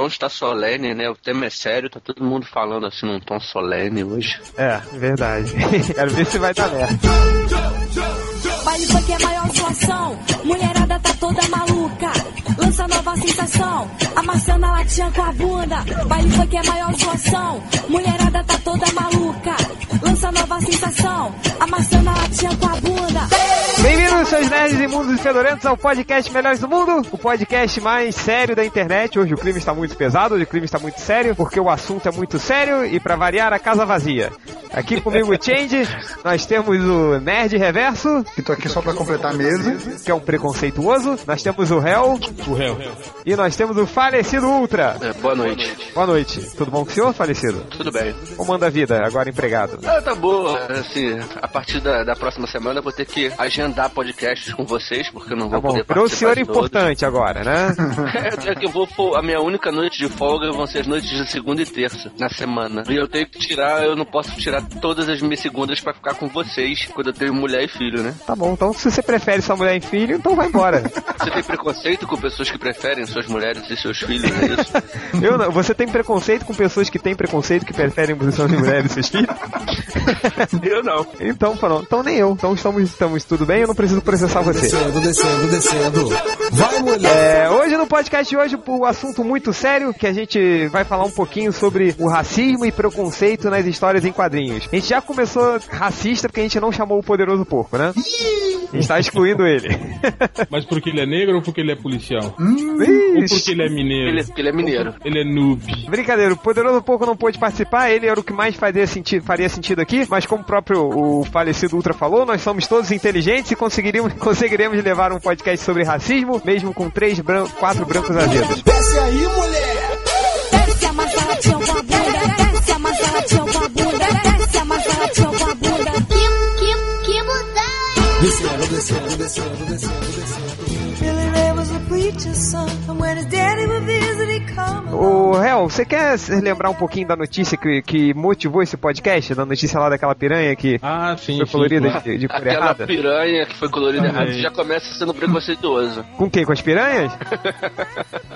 tom está solene, né? O tema é sério, tá todo mundo falando assim num tom solene hoje. É, verdade. Quero ver se vai dar merda. Baile funk é maior zoação. Mulherada tá toda maluca. Lança nova sensação. Amassando a latinha com a bunda. Baile funk é maior zoação. Mulherada tá toda maluca. Lança nova sensação. Amassando a latinha com a bunda. Bem-vindos, seus nerds imundos e fedorentos, ao podcast Melhores do Mundo, o podcast mais sério da internet. Hoje o clima está muito pesado, hoje o clima está muito sério, porque o assunto é muito sério e, para variar, a casa vazia. Aqui comigo o Change, nós temos o Nerd Reverso, que tô aqui só pra completar a mesa, que é um preconceituoso, nós temos o Hell, o Hell, e nós temos o Falecido Ultra. É, boa noite. Boa noite. Tudo bom com o senhor, Falecido? Tudo bem. Como manda a vida, agora empregado? Ah, tá boa. Assim, a partir da, da próxima semana eu vou ter que agendar podcasts com vocês, porque eu não vou Tá poder virou o participar senhor importante agora, né? É, é que eu vou, a minha única noite de folga vão ser as noites de segunda e terça na semana. E eu tenho que tirar, eu não posso tirar todas as minhas segundas pra ficar com vocês quando eu tenho mulher e filho, né? Tá bom, então se você prefere sua mulher e filho, então vai embora. Você tem preconceito com pessoas que preferem suas mulheres e seus filhos, é isso? Eu não. Você tem preconceito com pessoas que têm preconceito que preferem de mulheres e seus filhos? Eu não. Então, pronto. Então nem eu. Então estamos, estamos tudo bem, eu não preciso processar você. Descendo, descendo, descendo. Vai, mulher. É, hoje no podcast de hoje, um assunto muito sério, que a gente vai falar um pouquinho sobre o racismo e preconceito nas histórias em quadrinhos. A gente já começou racista porque a gente não chamou o poderoso porco, né? A gente tá excluindo ele. Mas porque ele é negro ou porque ele é policial? Ou Ixi. porque ele é mineiro? Ele, porque ele é mineiro. Ele é noob. Brincadeira, o Poderoso Porco não pôde participar, ele era o que mais fazia sentido, faria sentido aqui, mas como o próprio o falecido Ultra falou, nós somos todos inteligentes e conseguiríamos, conseguiremos levar um podcast sobre racismo, mesmo com três bran quatro brancos azedos. Desce aí, mulher. Desce a massa latinha com a bunda. Desce a massa latinha com a bunda. Desce a massa latinha com a bunda. Que, que, que mudar. Descendo, descendo, descendo, descendo, descendo. Ô, Hel, você quer lembrar um pouquinho da notícia que, que motivou esse podcast? Da notícia lá daquela piranha que Ah, sim, foi sim. colorida claro. de, de cor Aquela errada? piranha que foi colorida Ah, errado é. já começa sendo preconceituoso. Com quem? Com as piranhas?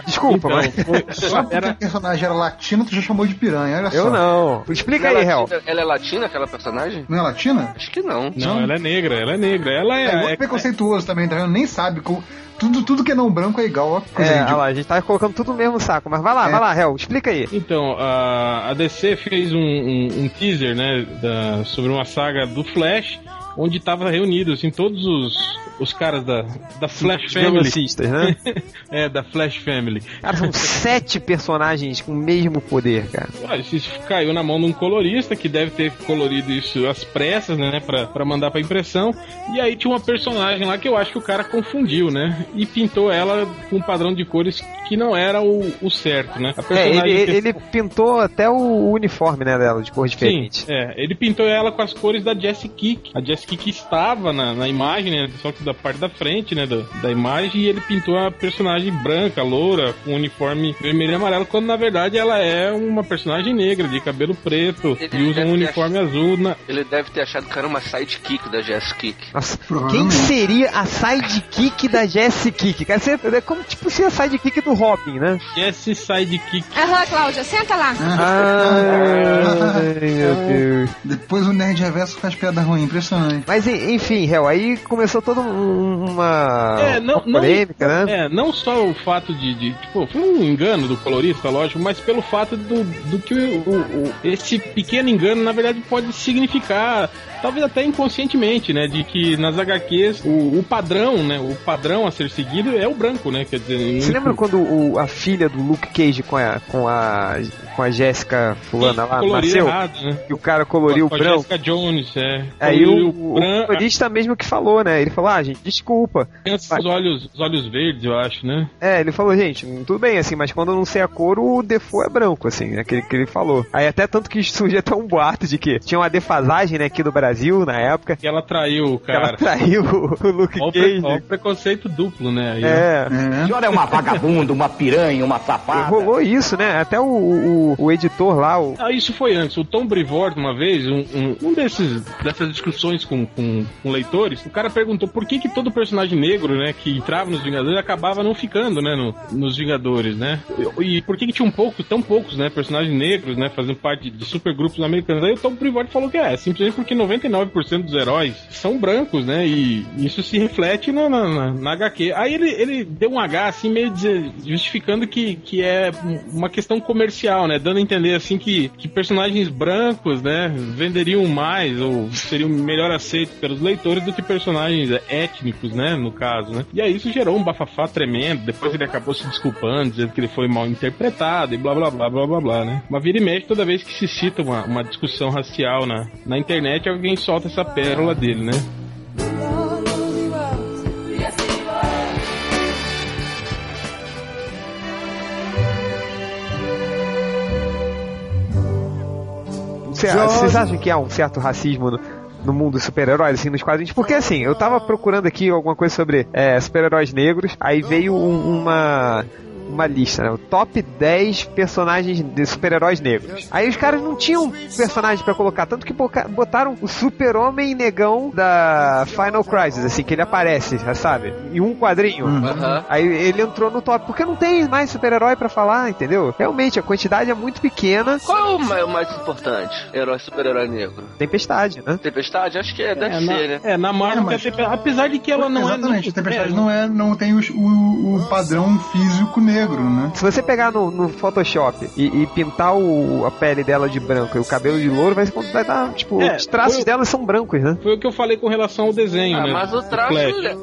Desculpa, Então, mas foi- Só porque era, a personagem era latina, tu já chamou de piranha, olha só. eu não. Explica ela, aí, é Hel. ela é latina, aquela personagem? Não é latina? Acho que não. não, ela é negra, ela é negra. Ela é. É, é- preconceituoso também, tá vendo? Nem sabe. com- Tudo, tudo que é não branco é igual, ó. É, olha lá, a gente tá colocando tudo no mesmo saco, mas vai lá, É. vai lá, Hel, explica aí. Então, a, a DC fez um, um- um teaser, né, da- sobre uma saga do Flash, onde tava reunidos, assim, todos os, os caras da, da Flash Family. Velocistas, né? é, da Flash Family. Cara, são sete personagens com o mesmo poder, cara. Ah, Isso caiu na mão de um colorista que deve ter colorido isso às pressas, né, pra, pra mandar pra impressão. E aí tinha uma personagem lá que eu acho que o cara confundiu, né, e pintou ela com um padrão de cores que não era o, o certo, né. É, ele, que- ele pintou até o uniforme, né, dela, de cor Sim, diferente. é, ele pintou ela com as cores da Jessie Kick. A Jessie Kick estava na, na imagem, né, só que da parte da frente, né, da, da imagem, e ele pintou a personagem branca, loura, com um uniforme vermelho e amarelo, quando na verdade ela é uma personagem negra, de cabelo preto, Ele e usa um uniforme azul na, Ele deve ter achado que era uma sidekick da Jess Kick. Nossa, quem seria a sidekick da Jessie Kick? Cara, você, é como tipo ser a sidekick do Robin, né? Jessie Sidekick. Aham, Cláudia, senta lá. Ai, meu Deus. Depois o Nerd Reverso faz piada ruim, impressionante. Mas en- enfim, Hel, aí começou toda um- uma, É, não, uma polêmica, não, né? É, não só o fato de, de, Tipo, foi um engano do colorista, lógico, mas pelo fato do, do que o, o- o- esse pequeno engano, na verdade, pode significar, talvez até inconscientemente, né? De que nas HQs o, o padrão, né? O padrão a ser seguido é o branco, né? Quer dizer. Você lembra quando o- a filha do Luke Cage com a, com a, com a Jéssica fulana lá nasceu? errado, né? E o cara coloriu Com a branco. Jessica Jones, é. Aí o, o colorista mesmo que falou, né? Ele falou, ah, gente, desculpa. criança, os olhos, os olhos verdes, eu acho, né? É, ele falou, gente, tudo bem, assim, mas quando eu não sei a cor, o Defoe é branco, assim, aquele que ele falou. Aí até tanto que surgiu até um boato de que tinha uma defasagem, né, aqui do Brasil, na época, Que ela traiu o que ela cara. traiu o, Luke Olha o, pre- Cage. o preconceito duplo, né? Aí. É, É. senhora é uma vagabunda, uma piranha, uma safada. rolou isso, né? Até o, o, o editor lá, o, Ah, isso foi antes. O Tom Brevoort, uma vez, um, um, um desses, dessas discussões com, com, com leitores, o cara perguntou por que que, todo personagem negro, né, que entrava nos Vingadores acabava não ficando, né, no- nos Vingadores, né? E, e por que, que tinham poucos, tão poucos, né, personagens negros, né, fazendo parte de supergrupos americanos? Aí o Tom Privot falou que é, simplesmente porque 99% dos heróis são brancos, né, e isso se reflete na, na, na- HQ. Aí ele, ele deu um H, assim, meio dizer- justificando que, que é uma questão comercial, né, dando a entender, assim, que, que personagens brancos, né, venderiam mais ou seriam melhor aceitos pelos leitores do que personagens étnicos, né, no caso, né. E aí isso gerou um bafafá tremendo, depois ele acabou se desculpando, dizendo que ele foi mal interpretado e blá blá blá blá blá blá, né. Uma vira e mexe toda vez que se cita uma, uma discussão racial na, na internet, alguém solta essa pérola dele, né. Cê- Vocês acham que há um certo racismo no, no mundo dos super-heróis, assim, nos quadrinhos? Porque, assim, eu tava procurando aqui alguma coisa sobre é, super-heróis negros, aí veio um- uma uma lista, né? O top 10 personagens de super-heróis negros. Aí os caras não tinham personagem pra colocar, tanto que botaram o super-homem negão da Final Crisis, assim, que ele aparece, já sabe? Em um quadrinho. Aham. Aí ele entrou no top, porque não tem mais super-herói pra falar, entendeu? Realmente, a quantidade é muito pequena. Qual é o ma- o mais importante? Herói, super-herói negro? Tempestade, né? Tempestade? Acho que é, deve É, ser, na, né? é, na Marvel, É, mas- apesar de que ela não Exatamente, é. a Tempestade não, é, não tem os- o, o padrão físico negro, né? Se você pegar no, no Photoshop e, e pintar o- a pele dela de branco e o cabelo de louro, vai, vai dar, tipo, É, os traços foi- dela são brancos, né? Foi o que eu falei com relação ao desenho, Ah, né? mas o traço, Flash.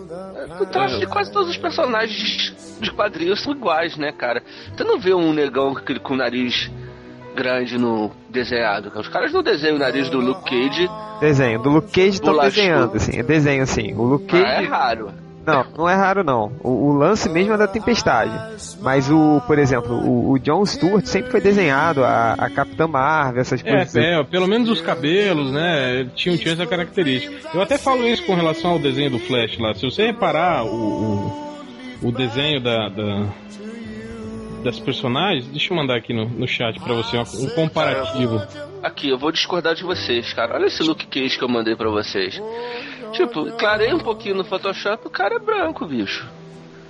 o traço de quase todos os personagens de quadrinhos são iguais, né, cara? Você não vê um negão com o nariz grande no desenhado. cara. Os caras não desenham o nariz do Luke Cage. Desenho. Do Luke Cage estão desenhando, assim. é Desenho, assim. O Luke Ah, Cage. é raro. Não, não é raro, não. O, o lance mesmo é da Tempestade. Mas o, por exemplo, o, o John Stewart sempre foi desenhado, a, a Capitã Marvel, essas coisas. É, é, pelo menos os cabelos, né? Tinham, tinham essa característica. Eu até falo isso com relação ao desenho do Flash lá. Se você reparar o, o, o desenho da, da- das personagens, deixa eu mandar aqui no, no chat pra você um, um comparativo. Aqui, eu vou discordar de vocês, cara. Olha esse Luke Cage que eu mandei pra vocês. Tipo, clarei um pouquinho no Photoshop, o cara é branco, bicho.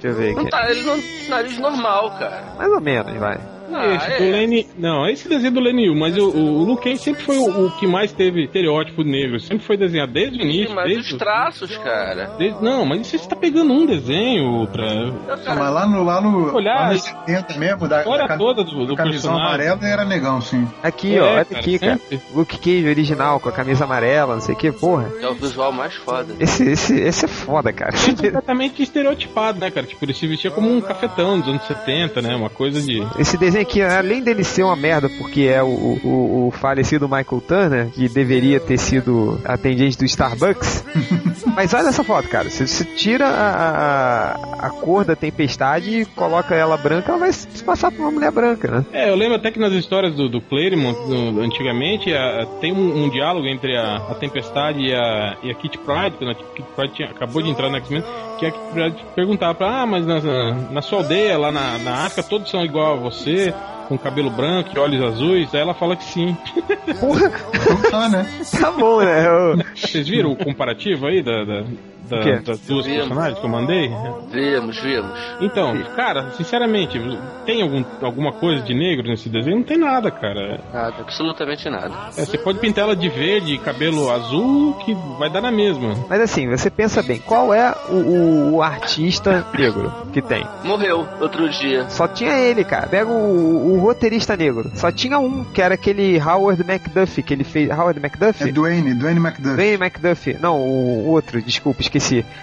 Deixa eu ver Não aqui. tá, ele não nariz normal, cara. Mais ou menos, vai. Ah, esse é. do Lenny. Não, esse desenho do Lenny Yu, mas o, o, o Luke Cage sempre foi o, o que mais teve estereótipo negro. Sempre foi desenhado desde o início. Mas desde, os traços, cara. desde- não, mas você está pegando um desenho pra. Mas lá no, lá no, Olhar, lá nos 70 mesmo, da, história da, toda do- do da camisão personagem. amarela era negão, sim. Aqui, É, ó, olha cara, aqui, cara. sempre. Luke Cage original, com a camisa amarela, não sei o que, porra. é o visual mais foda. Esse, esse, esse é foda, cara. É completamente estereotipado, né, cara? Tipo, ele se vestia como um cafetão dos anos 70, né? Uma coisa de. Esse desenho aqui, além dele ser uma merda, porque é o, o, o falecido Michael Turner, que deveria ter sido atendente do Starbucks. Mas olha essa foto, cara. Se você tira a, a, a cor da tempestade e coloca ela branca, ela vai se passar por uma mulher branca, né? É, eu lembro até que nas histórias do, do Claremont, no- antigamente, a- tem um, um diálogo entre a, a Tempestade e a, e a Kitty Pryde, quando a Kitty Pryde tinha- acabou de entrar no X-Men, que a Kitty Pryde perguntava pra ah, mas na, na, na sua aldeia, lá na, na África, todos são igual a você, com cabelo branco e olhos azuis. Aí ela fala que sim. Então tá, né? Tá bom, né? Eu- Vocês viram o comparativo aí da, da- da- das duas Vimos. personagens que eu mandei? Vimos, vimos. Então, cara, sinceramente, tem algum, alguma coisa de negro nesse desenho? Não tem nada, cara. Nada, absolutamente nada. É, você pode pintar ela de verde, cabelo azul, que vai dar na mesma. Mas assim, você pensa bem, qual é o, o- o artista negro que tem? Morreu outro dia. Só tinha ele, cara. Pega o, o roteirista negro. Só tinha um, que era aquele Howard McDuffie, que ele fez. Howard É McDuffie? Dwayne, Dwayne McDuff. Dwayne McDuffie. Não, o outro, desculpa, esqueci.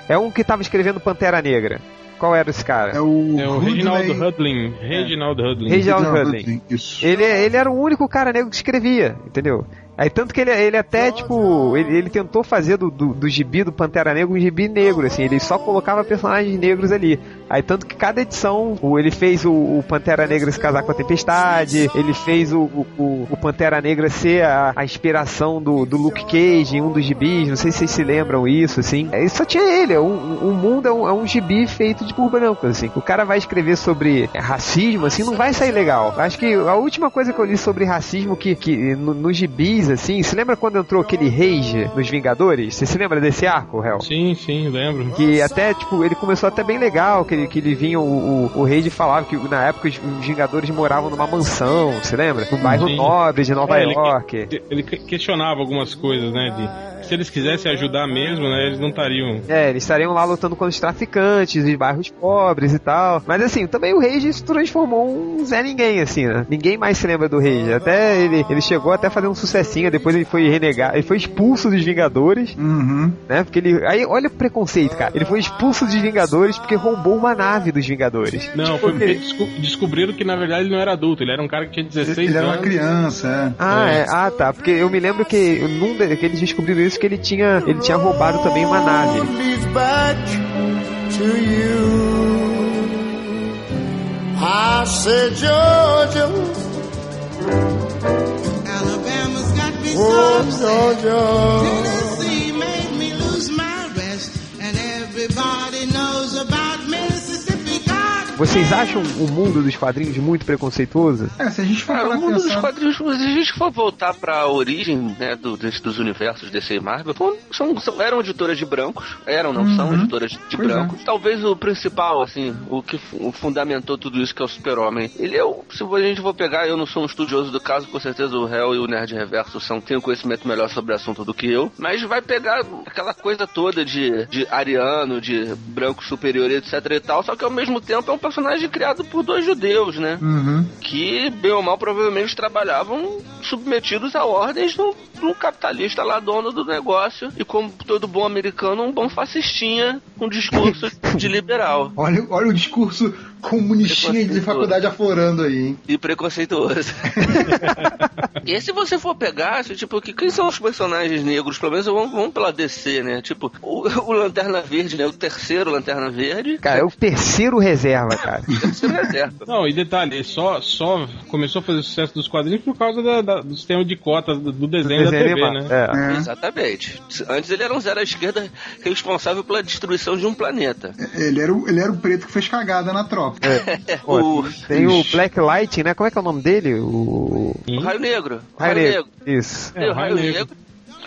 É um que tava escrevendo Pantera Negra. Qual era esse cara? É o, É o Reginaldo Hudlin. Reginaldo Hudlin. Reginaldo Reginaldo Hudlin. Hudlin, Isso. Ele, ele era o único cara negro que escrevia, entendeu? Aí tanto que ele, ele até, tipo, ele, ele tentou fazer do, do, do gibi do Pantera Negra um gibi negro, assim, ele só colocava personagens negros ali. Aí tanto que cada edição, o- ele fez o, o Pantera Negra se casar com a Tempestade, ele fez o, o, o Pantera Negra ser a, a inspiração do, do Luke Cage em um dos gibis, não sei se vocês se lembram isso, assim. É, só tinha ele, é um, um mundo é um, é um gibi feito de por brancos, assim. O cara vai escrever sobre é, racismo, assim, não vai sair legal. Acho que a última coisa que eu li sobre racismo que, que no, nos gibis, assim, se lembra quando entrou aquele Rage nos Vingadores? Você se lembra desse arco, Hel? Sim, sim, lembro. Que até, tipo, ele começou até bem legal, que ele, que ele vinha, o, o, o Reid falava que na época os, os Vingadores moravam numa mansão, você lembra? No bairro Sim. nobre de Nova É, ele- York. Ele que- questionava algumas coisas, né? De, se eles quisessem ajudar mesmo, né? Eles não estariam. É, eles estariam lá lutando contra os traficantes, os bairros pobres e tal. Mas assim, também o Rage se transformou um Zé Ninguém, assim, né? Ninguém mais se lembra do Rage. Até ele, ele chegou até a fazer um sucessinho, depois ele foi renegado, ele foi expulso dos Vingadores, Uhum. né? Porque ele. Aí, olha o preconceito, cara. Ele foi expulso dos Vingadores porque roubou uma nave dos Vingadores. Não, Tipo, foi porque ele- desco- descobriram que na verdade ele não era adulto, ele era um cara que tinha 16 Ele era uma anos. criança, Ah, É. é. ah, tá. Porque eu me lembro que num de, que eles descobriram isso que ele tinha, ele tinha roubado também uma nave. I said, Georgia, oh so upset. Georgia. Vocês acham o mundo dos quadrinhos muito preconceituoso? É, se a gente for parar o mundo dos quadrinhos, se a gente for voltar pra origem né, do- des- dos universos DC e Marvel, são, são- eram editoras de brancos, eram, não são Uhum. editoras de Pois é. brancos. Talvez o principal, assim, o que fu- fundamentou tudo isso, que é o Super-Homem. Ele é o, se a gente for pegar, eu não sou um estudioso do caso, com certeza o Hell e o Nerd Reverso são, têm um conhecimento melhor sobre o assunto do que eu, mas vai pegar aquela coisa toda de, de ariano, de branco superior, etc e tal, só que ao mesmo tempo é um personagem criado por dois judeus, né? Uhum. que, bem ou mal, provavelmente trabalhavam submetidos a ordens de um, um capitalista lá, dono do negócio, e como todo bom americano, um bom fascistinha com discurso de liberal Olha, olha o discurso comunistinha de faculdade aflorando aí, hein? e preconceituoso. e se você for pegar, assim, tipo, que, quem são os personagens negros, pelo menos vamos, vamos pela DC, né? Tipo, o, o Lanterna Verde, né? O terceiro Lanterna Verde. Cara, é o terceiro reserva, cara. terceiro reserva. Não, e detalhe, ele só, só começou a fazer sucesso dos quadrinhos por causa da- da- do sistema de cotas do, do desenho, da TV, animado. né? É. É. Exatamente. Antes ele era um zero à esquerda responsável pela destruição de um planeta. Ele era, o, ele era o preto que fez cagada na tropa. Pô, o, tem o Black Light, né? Como é que é o nome dele? O. o Raio Negro. O Raio Negro. Isso. É, o Raio Negro.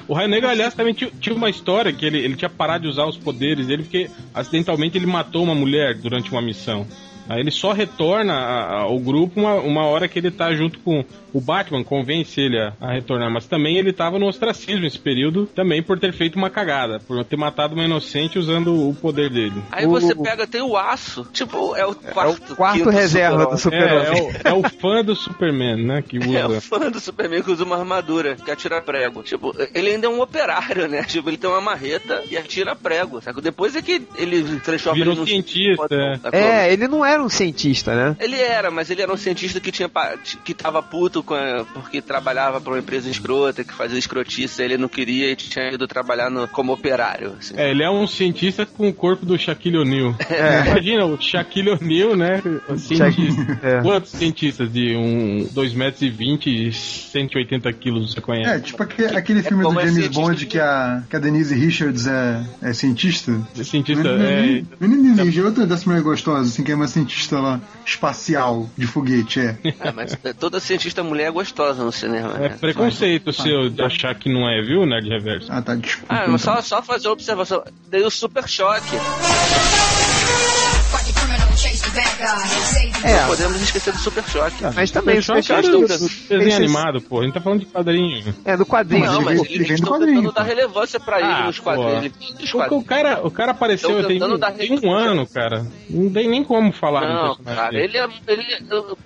O Raio Negro, aliás, também tinha, uma história que ele, ele tinha parado de usar os poderes dele porque acidentalmente ele matou uma mulher durante uma missão. Aí ele só retorna ao grupo uma, uma hora que ele tá junto com o Batman, convence ele a, a retornar. Mas também ele tava no ostracismo nesse período, também por ter feito uma cagada, por ter matado uma inocente usando o poder dele. Aí O- você pega, tem o aço. Tipo, é o É o quarto. quarto quinto reserva do super-homem. É, é, o, é o fã do Superman, né? Que É o usa. fã do Superman que usa uma armadura, que atira prego. Tipo, ele ainda é um operário, né? Tipo, ele tem uma marreta e atira prego, sabe? Depois é que ele transforma Virou ele num cientista, é. É, ele não era um cientista, né? Ele era, mas ele era um cientista que tinha que tava puto com a- porque trabalhava pra uma empresa escrota, que fazia escrotice, ele não queria e tinha ido trabalhar no- como operário. assim. É, ele é um cientista com o corpo do Shaquille O'Neal. É. Imagina, o Shaquille O'Neal, né? O cientista. É. Quantos cientistas de um 2 metros e 20 e 180 quilos você conhece? É, tipo aque- aquele filme do é James cientista Bond que a, que a Denise Richards é, é cientista. cientista é é, não é Richards, é outra dessa mulher gostosa, assim, que é uma cientista lá, espacial, de foguete, é. É, mas toda cientista mulher é gostosa no cinema, é né? preconceito seu de achar que não é, viu, Nerd Reverso? Ah, tá, desculpa. Ah, então. mas só, só fazer uma observação. Dei o super choque. É, Não podemos esquecer do super choque. mas também o Super Super Choque é do- do desenho animado, pô. A gente tá falando de quadrinho. É, do quadrinho. Não, mas ele vem eles estão quadrinho, tentando dar relevância pra ele Ah, nos quadrinhos. Ele dos O, cara, o cara apareceu um- dar tem um ano, cara. Não tem nem como falar Não, cara, ele é. Ele,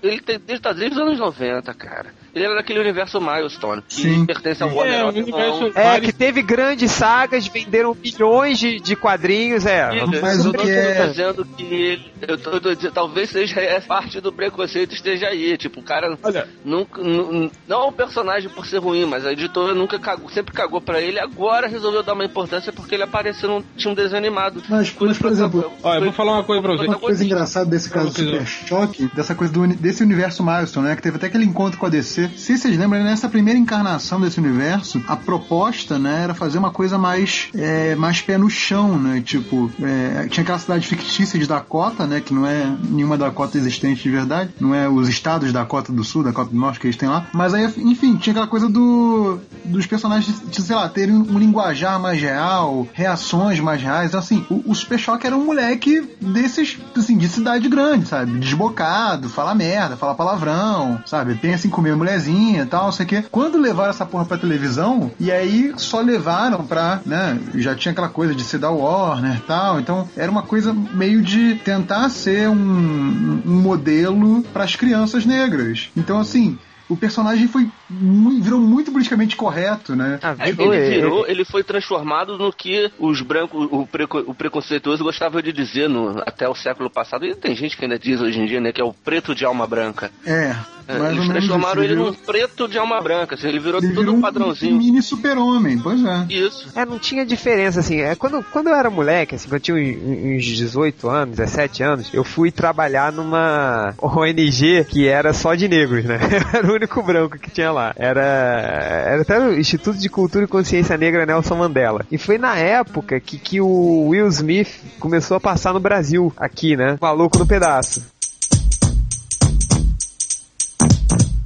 ele tem desde, tá desde os anos 90, cara. Ele era daquele universo Milestone, que Sim. pertence ao É, Warner o universo- É, vários- que teve grandes sagas, venderam milhões de, de quadrinhos, é. Mas eu o que tô é- dizendo que ele, eu tô, tô dizendo, talvez seja é, parte do preconceito esteja aí. Tipo, o cara Olha. nunca. nu- Não é um personagem por ser ruim, mas a editora nunca cagou, sempre cagou pra ele. Agora resolveu dar uma importância porque ele apareceu num tinha um desenho animado. Mas, mas, por exemplo, Olha, eu vou falar uma coisa pra você. Uma coisa engraçada desse caso do Super Choque, dessa coisa do, desse universo Milestone, né? Que teve até aquele encontro com a DC. Se vocês lembram, nessa primeira encarnação desse universo, a proposta, né, era fazer uma coisa mais, é, mais pé no chão, né? Tipo, é, tinha aquela cidade fictícia de Dakota, né? Que não é nenhuma Dakota existente de verdade. Não é os estados da Dakota do Sul, Dakota do Norte que eles têm lá. Mas aí, enfim, tinha aquela coisa do dos personagens, de, sei lá, terem um linguajar mais real, reações mais reais. Então, assim, o, o Super Choque era um moleque desses, assim, de cidade grande, sabe? Desbocado, fala merda, fala palavrão, sabe? Pensa em comer mulherzinha e tal, sei o quê. Quando levaram essa porra pra televisão, e aí só levaram pra, né? Já tinha aquela coisa de ser da Warner e tal. Então, era uma coisa meio de tentar ser um, um modelo pras crianças negras. Então, assim. O personagem foi virou muito politicamente correto, né? É, ele virou, ele foi transformado no que os brancos, o, preco- o preconceituoso gostava de dizer no, até o século passado, e tem gente que ainda diz hoje em dia, né, que é o preto de alma branca. É. É, mais eles transformaram isso. ele virou- num preto de alma branca, assim, ele virou ele todo virou um um padrãozinho. mini super-homem, pois é. Isso. É, não tinha diferença, assim. É, quando, quando eu era moleque, assim, quando eu tinha uns, uns 18 anos, 17 anos, eu fui trabalhar numa ONG que era só de negros, né? era o único branco que tinha lá. Era, era até o Instituto de Cultura e Consciência Negra Nelson Mandela. E foi na época que, que o Will Smith começou a passar no Brasil, aqui, né? Maluco no pedaço.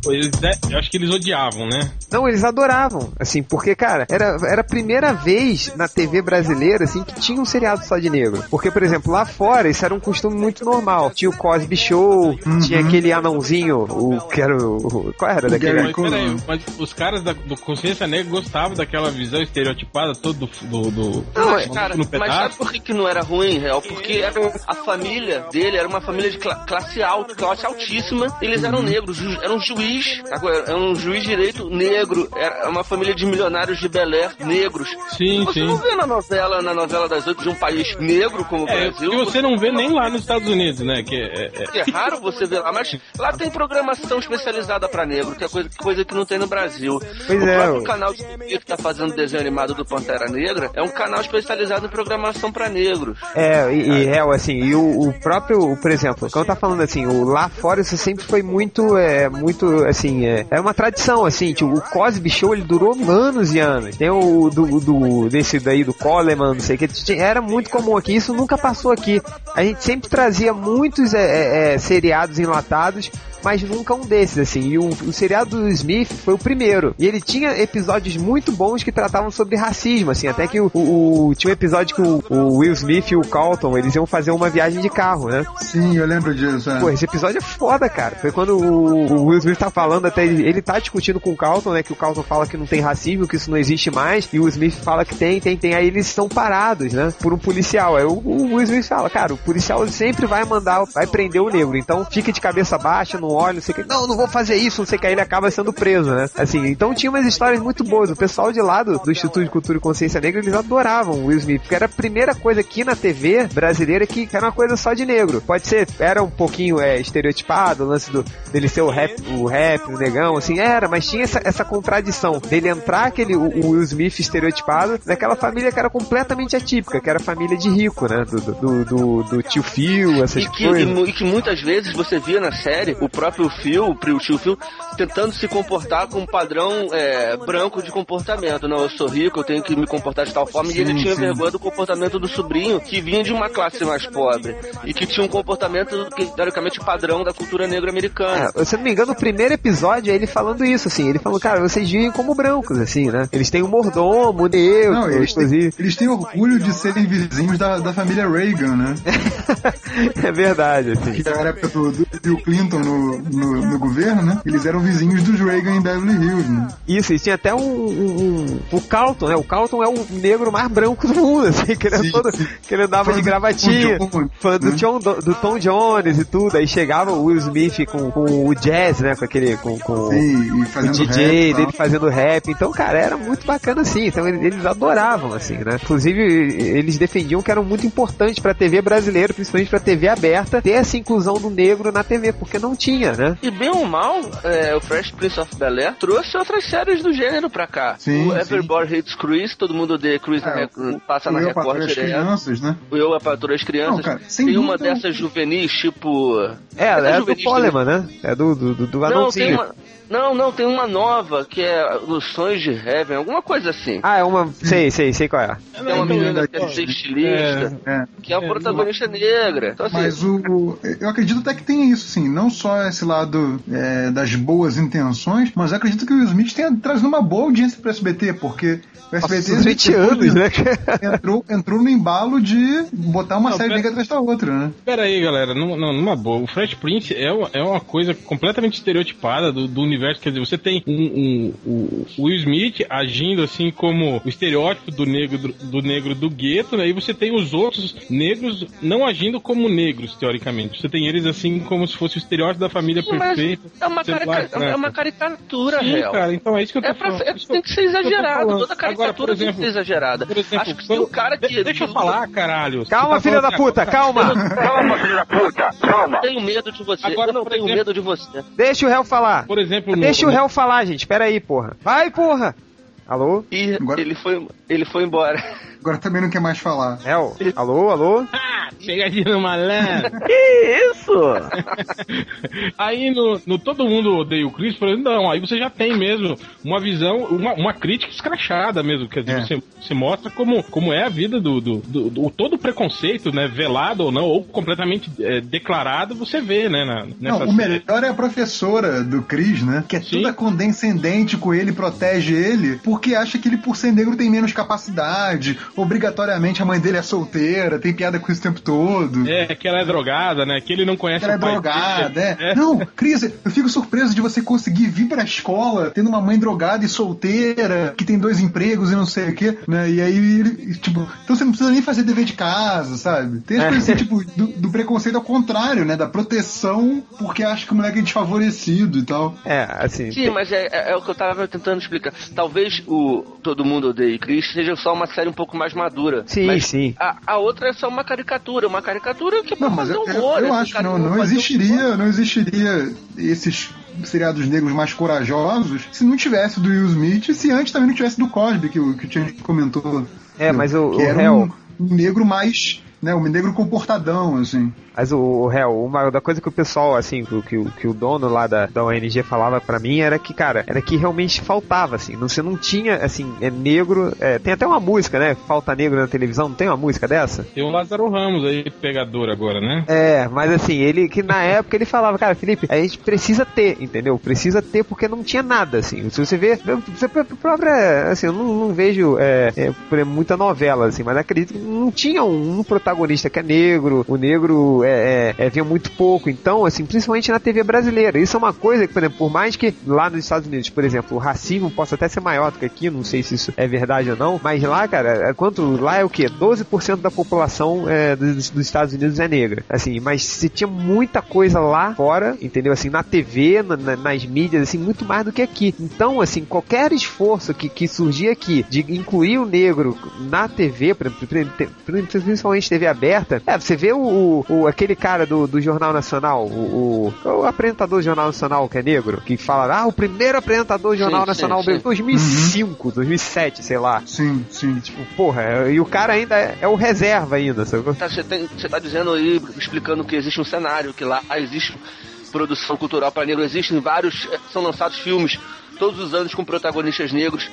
Eles de- eu acho que eles odiavam, né? Não, eles adoravam, assim, porque, cara, era, era a primeira vez na TV brasileira, assim, que tinha um seriado só de negro. Porque, por exemplo, lá fora, isso era um costume muito normal. Tinha o Cosby Show, tinha aquele anãozinho, o que era o... Qual era daquele? Mas, peraí, mas os caras da, do Consciência Negra gostavam daquela visão estereotipada toda do, do, Não, mas, cara, no mas sabe por que, que não era ruim, real? Porque era, a família dele era uma família de cla- classe alta, classe altíssima. Eles eram negros, ju- era um juiz, era um juiz direito negro, era uma família de milionários de Belé negros. Sim, você sim. não vê na novela, na novela das oito de um país negro como o É, Brasil. que você não vê nem lá nos Estados Unidos, né? Que é, é- É raro você ver lá, mas lá tem programação especializada pra negro, que é coisa, coisa que não tem no Brasil. Pois o é, próprio canal que tá fazendo desenho animado do Pantera Negra é um canal especializado em programação pra negros. É, e, e é, assim, e o, o próprio, por exemplo, quando tá falando assim, o lá fora isso sempre foi muito, é, muito, assim, é, é uma tradição, assim, tipo, o Cosby Show ele durou anos e anos. Tem o do, do desse daí do Coleman, não sei o que, era muito comum aqui, isso nunca passou aqui. A gente sempre trazia muitos é, é, é, seriados enlatados, mas nunca um desses, assim. E o, o seriado do Smith foi o primeiro. E ele tinha episódios muito bons que tratavam sobre racismo, assim. Até que o, o- tinha um episódio que o, o Will Smith e o Carlton, eles iam fazer uma viagem de carro, né? Sim, eu lembro disso. é. Pô, esse episódio é foda, cara. Foi quando o, Will Smith tá falando, até ele, ele tá discutindo com o Carlton, né? Que o Carlton fala que não tem racismo, que isso não existe mais. E o Smith fala que tem, tem, tem. Aí eles estão parados, né? Por um policial. Aí o, o Will Smith fala, cara, o policial sempre vai mandar, vai prender o negro. Então fica de cabeça baixa, não olha, não sei o que. Não, não vou fazer isso, não sei o que. Aí ele acaba sendo preso, né? Assim, então tinha umas histórias muito boas. O pessoal de lá do, do Instituto de Cultura e Consciência Negra, eles adoravam o Will Smith. Porque era a primeira coisa aqui na TV brasileira que era uma coisa só de negro. Pode ser, era um pouquinho é, estereotipado, o lance do, dele ser o rap, o rap, o negão, assim, era, mas tinha essa, essa contradição dele entrar aquele, o, o Will Smith estereotipado daquela família que era completamente atípica, que era a família de rico, né? Do, do, do, do- tio Phil, essas E que, e, coisas. mu- e que muitas vezes você via na série o próprio Phil, o tio Phil, tentando se comportar com um padrão é, branco de comportamento. Não, eu sou rico, eu tenho que me comportar de tal forma. e ele Sim, tinha sim. vergonha do comportamento do sobrinho, que vinha de uma classe mais pobre. E que tinha um comportamento, que, teoricamente, padrão da cultura negra americana. É, se eu não me engano, o primeiro episódio é ele falando isso, assim. Ele falou, cara, vocês vivem como brancos, assim, né? Eles têm um mordomo, neutro, Não, eles têm, eles têm orgulho de serem vizinhos da, da família Reagan, né? é verdade, assim. Que era do, do Bill Clinton no, no, no, no governo, né? Eles eram vizinhos dos Reagan em Beverly Hills, né? Isso, e tinha até um, um, um- O Carlton, né? O Carlton é o negro mais branco do mundo, assim, que ele, era Sim, todo, sim. que ele andava de do gravatinha, Jones, fã do, né? John, do Tom Jones e tudo, aí chegava o Will Smith com, com o jazz, né? Com aquele. com, com Sim, o DJ dele fazendo rap. Então, cara, era muito bacana assim. Então eles, eles adoravam, assim, né? Inclusive, eles defendiam que era muito importante pra TV brasileira, principalmente pra TV aberta, ter essa inclusão do negro na TV, porque não tinha, né? E bem ou mal, é, o Fresh Prince of Bel-Air trouxe outras séries do gênero pra cá. Sim, o sim. Everybody Hates Chris, todo mundo odeia Chris, na É, Rec- o- passa o na Record direto. crianças, né? O Eu, a Patroa e as Crianças. Não, cara, sem tem uma dessas juvenis, tipo... É, Essas é do Poleman, né? É do, do, do, do Não, tem uma... Não, não, tem uma nova, que é Os Sonhos de Heaven, alguma coisa assim. Ah, é uma. Sei, sei, sei qual é. Tem uma menina que é ser estilista, É. que é a protagonista negra. Então, assim, Mas o, eu acredito até que tem isso, sim. Não só esse lado é, das boas intenções, mas eu acredito que o Will Smith tenha trazido uma boa audiência pro SBT, porque o Nossa, SBT 20 anos, né? entrou, entrou no embalo de botar uma Não, série pera- negra atrás da outra, né? Pera aí, galera, numa, não, numa boa. O Fresh Prince é uma, é uma coisa completamente estereotipada do, do universo. Quer dizer, você tem um, um- o o Will Smith agindo assim como o estereótipo do negro do, do negro do gueto, né? E você tem os outros negros não agindo como negros, teoricamente. Você tem eles assim como se fosse o estereótipo da família Sim, perfeita. é uma, carica- é uma caricatura Sim, real. cara, então é isso que eu tô É pra, falando. é- que tem que ser que exagerado. Toda Agora, caricatura por exemplo, tem que ser exagerada. Por exemplo, Acho que se o cara que. De- Deixa eu falar, caralho. Calma, tá filha da puta, calma! Calma, filho da puta, calma. Eu tenho medo de você. Agora, eu não tenho exemplo- medo de você. Deixa o réu falar. Por exemplo, Deixa o réu falar, gente. Pera aí, porra. Vai, porra! Alô? E Agora- ele foi, ele foi embora. Agora também não quer mais falar. Réu? Alô, alô? Pegadinha no malandro. Que isso? aí no, no Todo Mundo Odeia o Chris, exemplo, não, aí você já tem mesmo uma visão, uma, uma crítica escrachada mesmo. Quer dizer, É. você, você mostra como, como é a vida do, do, do- do- todo o preconceito, né? Velado ou não, ou completamente é, declarado, você vê, né? Na, nessa Não, o melhor é a professora do Chris, né? Que é Sim. toda condescendente com ele, protege ele, porque acha que ele, por ser negro, tem menos capacidade. Obrigatoriamente a mãe dele é solteira, tem piada com isso o tempo todo. É, que ela é drogada, né? Que ele não conhece Ela é drogada, dele. é. Não, Cris, eu fico surpreso de você conseguir vir pra escola tendo uma mãe drogada e solteira, que tem dois empregos e não sei o quê, né? E aí, ele, tipo, então você não precisa nem fazer dever de casa, sabe? Tem as É. coisas assim, tipo, do, do preconceito ao contrário, né? Da proteção porque acha que o moleque é desfavorecido e tal. É, assim. Sim, mas é, é- é o que eu tava tentando explicar. Talvez o Todo Mundo Odeia Chris seja só uma série um pouco mais madura. Sim, mas sim. A, a outra é só uma caricatura. Uma caricatura que é pra Não, mas fazer eu, humor. eu, eu esse acho não, não existiria, não existiria esses seriados negros mais corajosos se não tivesse do Will Smith e se antes também não tivesse do Cosby, que, o- que o Tian comentou. É, mas o- que o era réu- um, um negro mais, né, um negro comportadão, assim. Mas o, o réu, uma da coisa que o pessoal, assim, que, o- que, o- que o dono lá da, da ONG falava pra mim era que, cara, era que realmente faltava, assim. Não, você não tinha, assim, é negro. é, tem até uma música, né? Falta negro na televisão, não tem uma música dessa? Tem o Lázaro Ramos aí, pegador agora, né? É, mas assim, ele que na época ele falava, cara, Felipe, a gente precisa ter, entendeu? Precisa ter porque não tinha nada, assim. Se você vê, você pr- própria, assim, eu não, não vejo é, é, muita novela, assim, mas acredito que não tinha um, um protagonista que é negro, o negro é, é, é, vinha muito pouco, então, assim, principalmente na TV brasileira. Isso é uma coisa que, por exemplo, por mais que lá nos Estados Unidos, por exemplo, o racismo possa até ser maior do que aqui, não sei se isso é verdade ou não, mas lá, cara, é quanto lá é o quê? 12% da população é, dos, dos Estados Unidos é negra. Assim, mas se tinha muita coisa lá fora, entendeu? Assim, na TV, na- na- nas mídias, assim, muito mais do que aqui. Então, assim, qualquer esforço que, que surgir aqui de incluir o negro na TV, principalmente TV aberta, é, você vê o, o- aquele cara do, do Jornal Nacional, o, o, o apresentador do Jornal Nacional que é negro, que fala, ah, o primeiro apresentador do Jornal Sim, Nacional sim, sim. 2005, 2007, sei lá. Sim, sim. Tipo, porra, e o cara ainda é, é o reserva ainda, sabe? Tá, Você tem- você tá dizendo aí, explicando que existe um cenário, que lá existe produção cultural para negro, existem vários, eh, são lançados filmes todos os anos com protagonistas negros,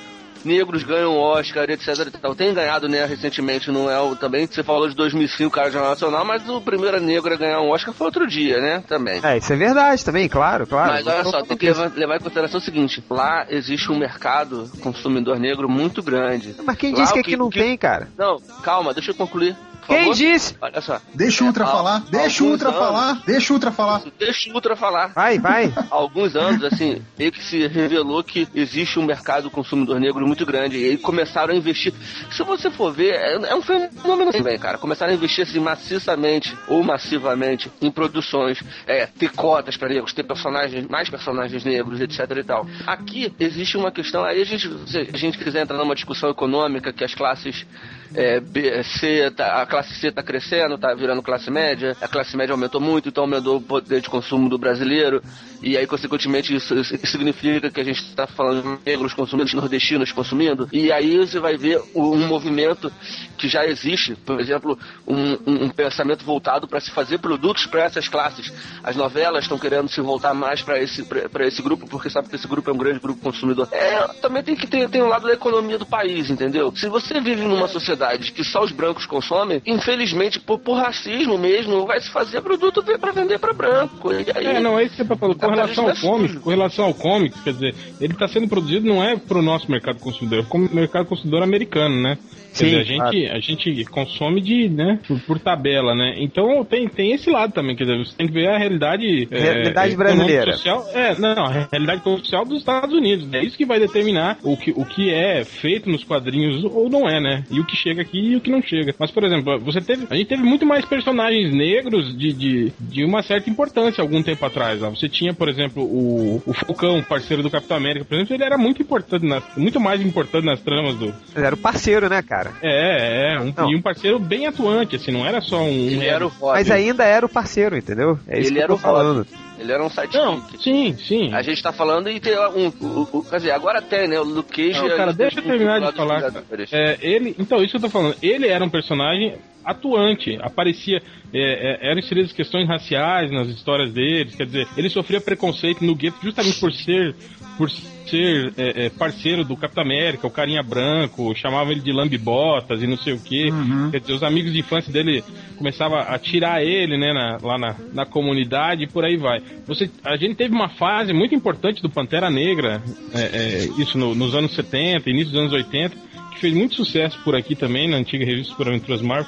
negros ganham Oscar, etc. e tal. Tem ganhado, né, recentemente, não é o, também, você falou de 2005, cara, Jornal Nacional, mas o primeiro negro a ganhar um Oscar foi outro dia, né, também. É, isso é verdade também, claro, claro. Mas olha só, tem que levar, levar em consideração o seguinte: lá existe um mercado consumidor negro muito grande. Mas quem Lá disse que aqui não o tem, cara? Não, calma, deixa eu concluir. Quem favor. disse? Olha só. Deixa o Ultra É, falar, deixa o Ultra anos- falar, deixa o Ultra falar. Deixa o Ultra falar. Vai, vai. Há alguns anos, assim, meio que se revelou que existe um mercado consumidor negro muito grande. E aí começaram a investir. Se você for ver, é, é um fenômeno também, cara. Começaram a investir assim, maciçamente ou massivamente em produções, é, ter cotas para negros, ter personagens, mais personagens negros, etc e tal. Aqui existe uma questão, aí a gente, se a gente quiser entrar numa discussão econômica que as classes é, B, C, tá- a classe C está crescendo, está virando classe média, a classe média aumentou muito, então aumentou o poder de consumo do brasileiro, e aí, consequentemente, isso, isso significa que a gente está falando de negros consumindo, de nordestinos consumindo, e aí você vai ver um movimento que já existe, por exemplo, um, um- pensamento voltado para se fazer produtos para essas classes. As novelas estão querendo se voltar mais para esse, esse grupo, porque sabe que esse grupo é um grande grupo consumidor. É, também tem que ter, tem um lado da economia do país, entendeu? Se você vive numa sociedade que só os brancos consomem, infelizmente, por, por racismo mesmo, vai se fazer produto para vender para branco. E aí, É, não, é isso que você tá falando. Com relação ao cômico, com relação ao cômico, quer dizer, ele está sendo produzido não é pro nosso mercado consumidor, é como mercado consumidor americano, né? Sim, dizer, a gente, a gente consome de, né, por, por tabela, né? Então tem, tem esse lado também, quer dizer, você tem que ver a realidade. é, Realidade econômica, brasileira. Social, é, não, a realidade social dos Estados Unidos. É isso que vai determinar o que, o que é feito nos quadrinhos ou não é, né? E o que chega aqui e o que não chega. Mas, por exemplo, você teve. A gente teve muito mais personagens negros de, de, de uma certa importância algum tempo atrás. Ó. Você tinha, por exemplo, o, o Falcão, parceiro do Capitão América, por exemplo, ele era muito importante, nas, muito mais importante nas tramas do. Ele era o parceiro, né, cara? É, é, um, Não. e um parceiro bem atuante, assim, não era só um. ele era o Robin. Mas ainda era o parceiro, entendeu? É isso Ele que eu era tô o falando. Ele era um sidekick. Não, sim, sim. A gente tá falando e tem um. o- o- quer dizer, agora tem, né? O Luke Cage. Não, cara, deixa eu terminar de falar. cara. É, ele, então, isso que eu tô falando. Ele era um personagem atuante, aparecia, é, é, eram inseridas questões raciais nas histórias deles, quer dizer, ele sofria preconceito no gueto justamente por ser, por ser é, é, parceiro do Capitão América, o carinha branco, chamavam ele de lambibotas e não sei o que, quer dizer, os amigos de infância dele começavam a tirar ele, né, na- lá na, na comunidade e por aí vai. Você, a gente teve uma fase muito importante do Pantera Negra, é, é, isso no- nos anos 70, início dos anos 80, que fez muito sucesso por aqui também, na antiga revista Super Aventuras Marvel.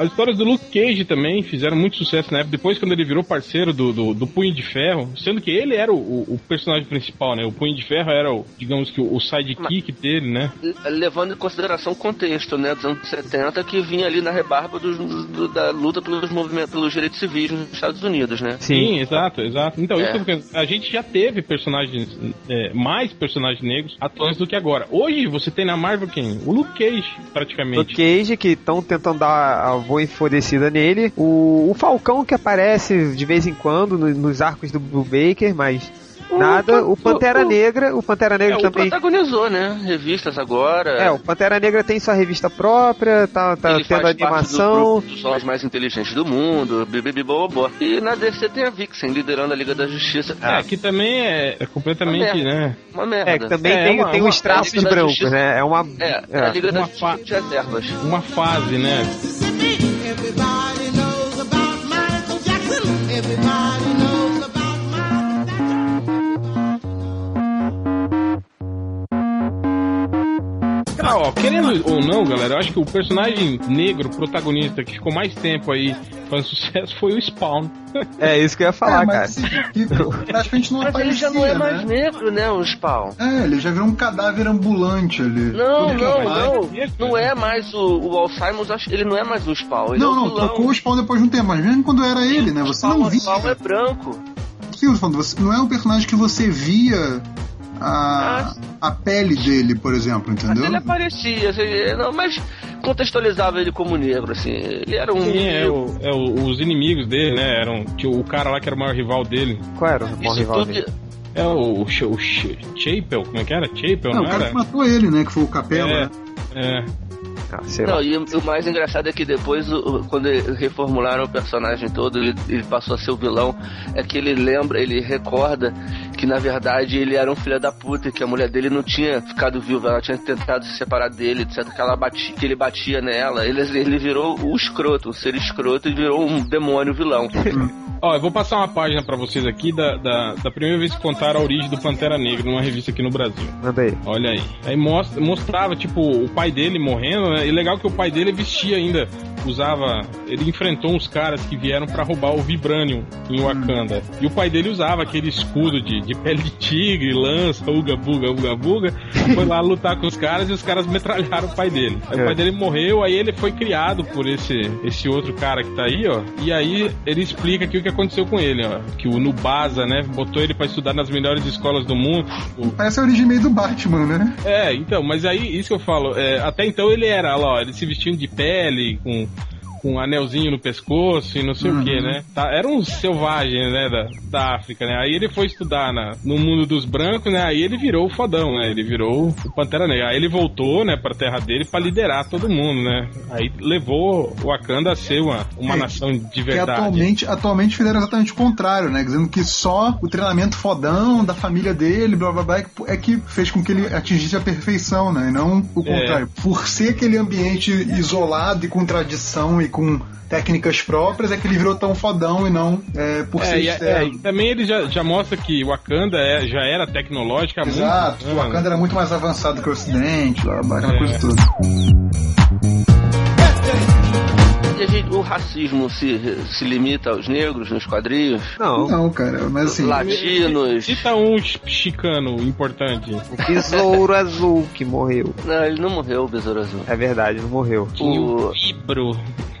As histórias do Luke Cage também fizeram muito sucesso na época, depois quando ele virou parceiro do, do, do Punho de Ferro, sendo que ele era o, o- o personagem principal, né? O Punho de Ferro era, o, digamos que, o, o sidekick dele, né? Levando em consideração o contexto, né, dos anos 70, que vinha ali na rebarba dos- do- da luta pelos movimentos, pelos direitos civis nos Estados Unidos, né? Sim, exato, exato. Então, É. isso a gente já teve personagens, é, mais personagens negros atuantes do que agora. Hoje você tem na Marvel quem? O Luke Cage, praticamente. Luke Cage, que estão tentando dar a boa enfurecida nele. O, o Falcão, que aparece de vez em quando no- nos arcos do, do Baker, mas nada. O Pantera o- Negra, o Pantera É, Negra o também. protagonizou, né? Revistas agora. É, o Pantera Negra tem sua revista própria, tá, tá Ele tendo faz parte animação. do dos homens mais inteligentes do mundo, bibibibobó. E na DC tem a Vixen liderando a Liga da Justiça. É, que também é, é completamente, Uma merda. né? Uma merda. É, que também É, tem, uma- tem uma- os traços brancos, né? É uma. É, é. a Liga da Justiça de reservas. Uma fase, né? Ó, querendo ou não, galera, eu acho que o personagem negro protagonista que ficou mais tempo aí fazendo sucesso foi o Spawn. É isso que eu ia falar, é, cara. mas que praticamente não Mas ele aparecia, já não é mais né? negro, né, o Spawn? É, ele já virou um cadáver ambulante ali. Não, não, não. Não é mais o, o Alzheimer, acho que ele não é mais o Spawn. Ele Não, é o não, vilão. trocou o Spawn depois de um tempo, mas mesmo quando era ele, né? Você Spawn, não via. Spawn é branco. Sim, eu tô falando, você, não é um personagem que você via a, a pele dele, por exemplo, Mas entendeu? ele aparecia, assim, não, mas contextualizava ele como negro, assim. Ele era um. Sim, é, o- é o- os inimigos dele, né? Eram tinha o cara lá que era o maior rival dele. Qual era o maior Isso rival tudo, dele? É o, o, o Ch- Chapel, como é que era? Chapel, Não, não, o cara era? que matou ele, né? Que foi o Capela. É, né? é. Ah. Não, e o mais engraçado é que depois, quando reformularam o personagem todo, ele, ele passou a ser o vilão, é que ele lembra, ele recorda que na verdade ele era um filho da puta e que a mulher dele não tinha ficado viúva, ela tinha tentado se separar dele, etc. Que, ela batia, que ele batia nela. Ele, ele virou o escroto, o ser escroto e virou um demônio vilão. Ó, eu vou passar uma página pra vocês aqui da, da, da primeira vez que contaram a origem do Pantera Negra numa revista aqui no Brasil. Manda aí. Olha aí. Aí mostra, mostrava, tipo, o pai dele morrendo, né? E legal que o pai dele vestia ainda, usava. Ele enfrentou uns caras que vieram pra roubar o Vibranium em Wakanda. E o pai dele usava aquele escudo de, de pele de tigre, lança, uga buga, uga buga. Foi lá lutar com os caras e os caras metralharam o pai dele. Aí o É. pai dele morreu, aí ele foi criado por esse, esse outro cara que tá aí, ó. E aí ele explica aqui o que aconteceu com ele, ó. Que o Nubasa, né, botou ele pra estudar nas melhores escolas do mundo. Parece a origem meio do Batman, né? é, então, mas aí, isso que eu falo, é, até então ele era, lá, ó, ele se vestindo de pele, com, com um anelzinho no pescoço e não sei o que, né? Tá, era um selvagem, né, da, da África, né? Aí ele foi estudar na, no mundo dos brancos, né? Aí ele virou o fodão, né? Ele virou o Pantera Negra. Aí ele voltou, né, pra terra dele pra liderar todo mundo, né? Aí levou o Wakanda a ser uma, uma É, nação de Que verdade. atualmente, atualmente fizeram exatamente o contrário, né? Dizendo que só o treinamento fodão da família dele, blá blá blá, é que- é que fez com que ele atingisse a perfeição, né? E não o É. contrário. Por ser aquele ambiente isolado e com tradição e com técnicas próprias, é que ele virou tão fodão e não é, por É, ser e, é, externo. e também ele já, já mostra que Wakanda é, já era tecnológica há muito Exato, anos. o Wakanda era muito mais avançado que o Ocidente, blá, aquela É. coisa toda. E a gente, o racismo se, se limita aos negros nos quadrinhos? Não. Não, cara, mas assim. Latinos. Cita um chi- chicano importante. O Besouro Azul que morreu. Não, ele não morreu, o Besouro Azul. É verdade, não morreu. Tinha O- o Ibro.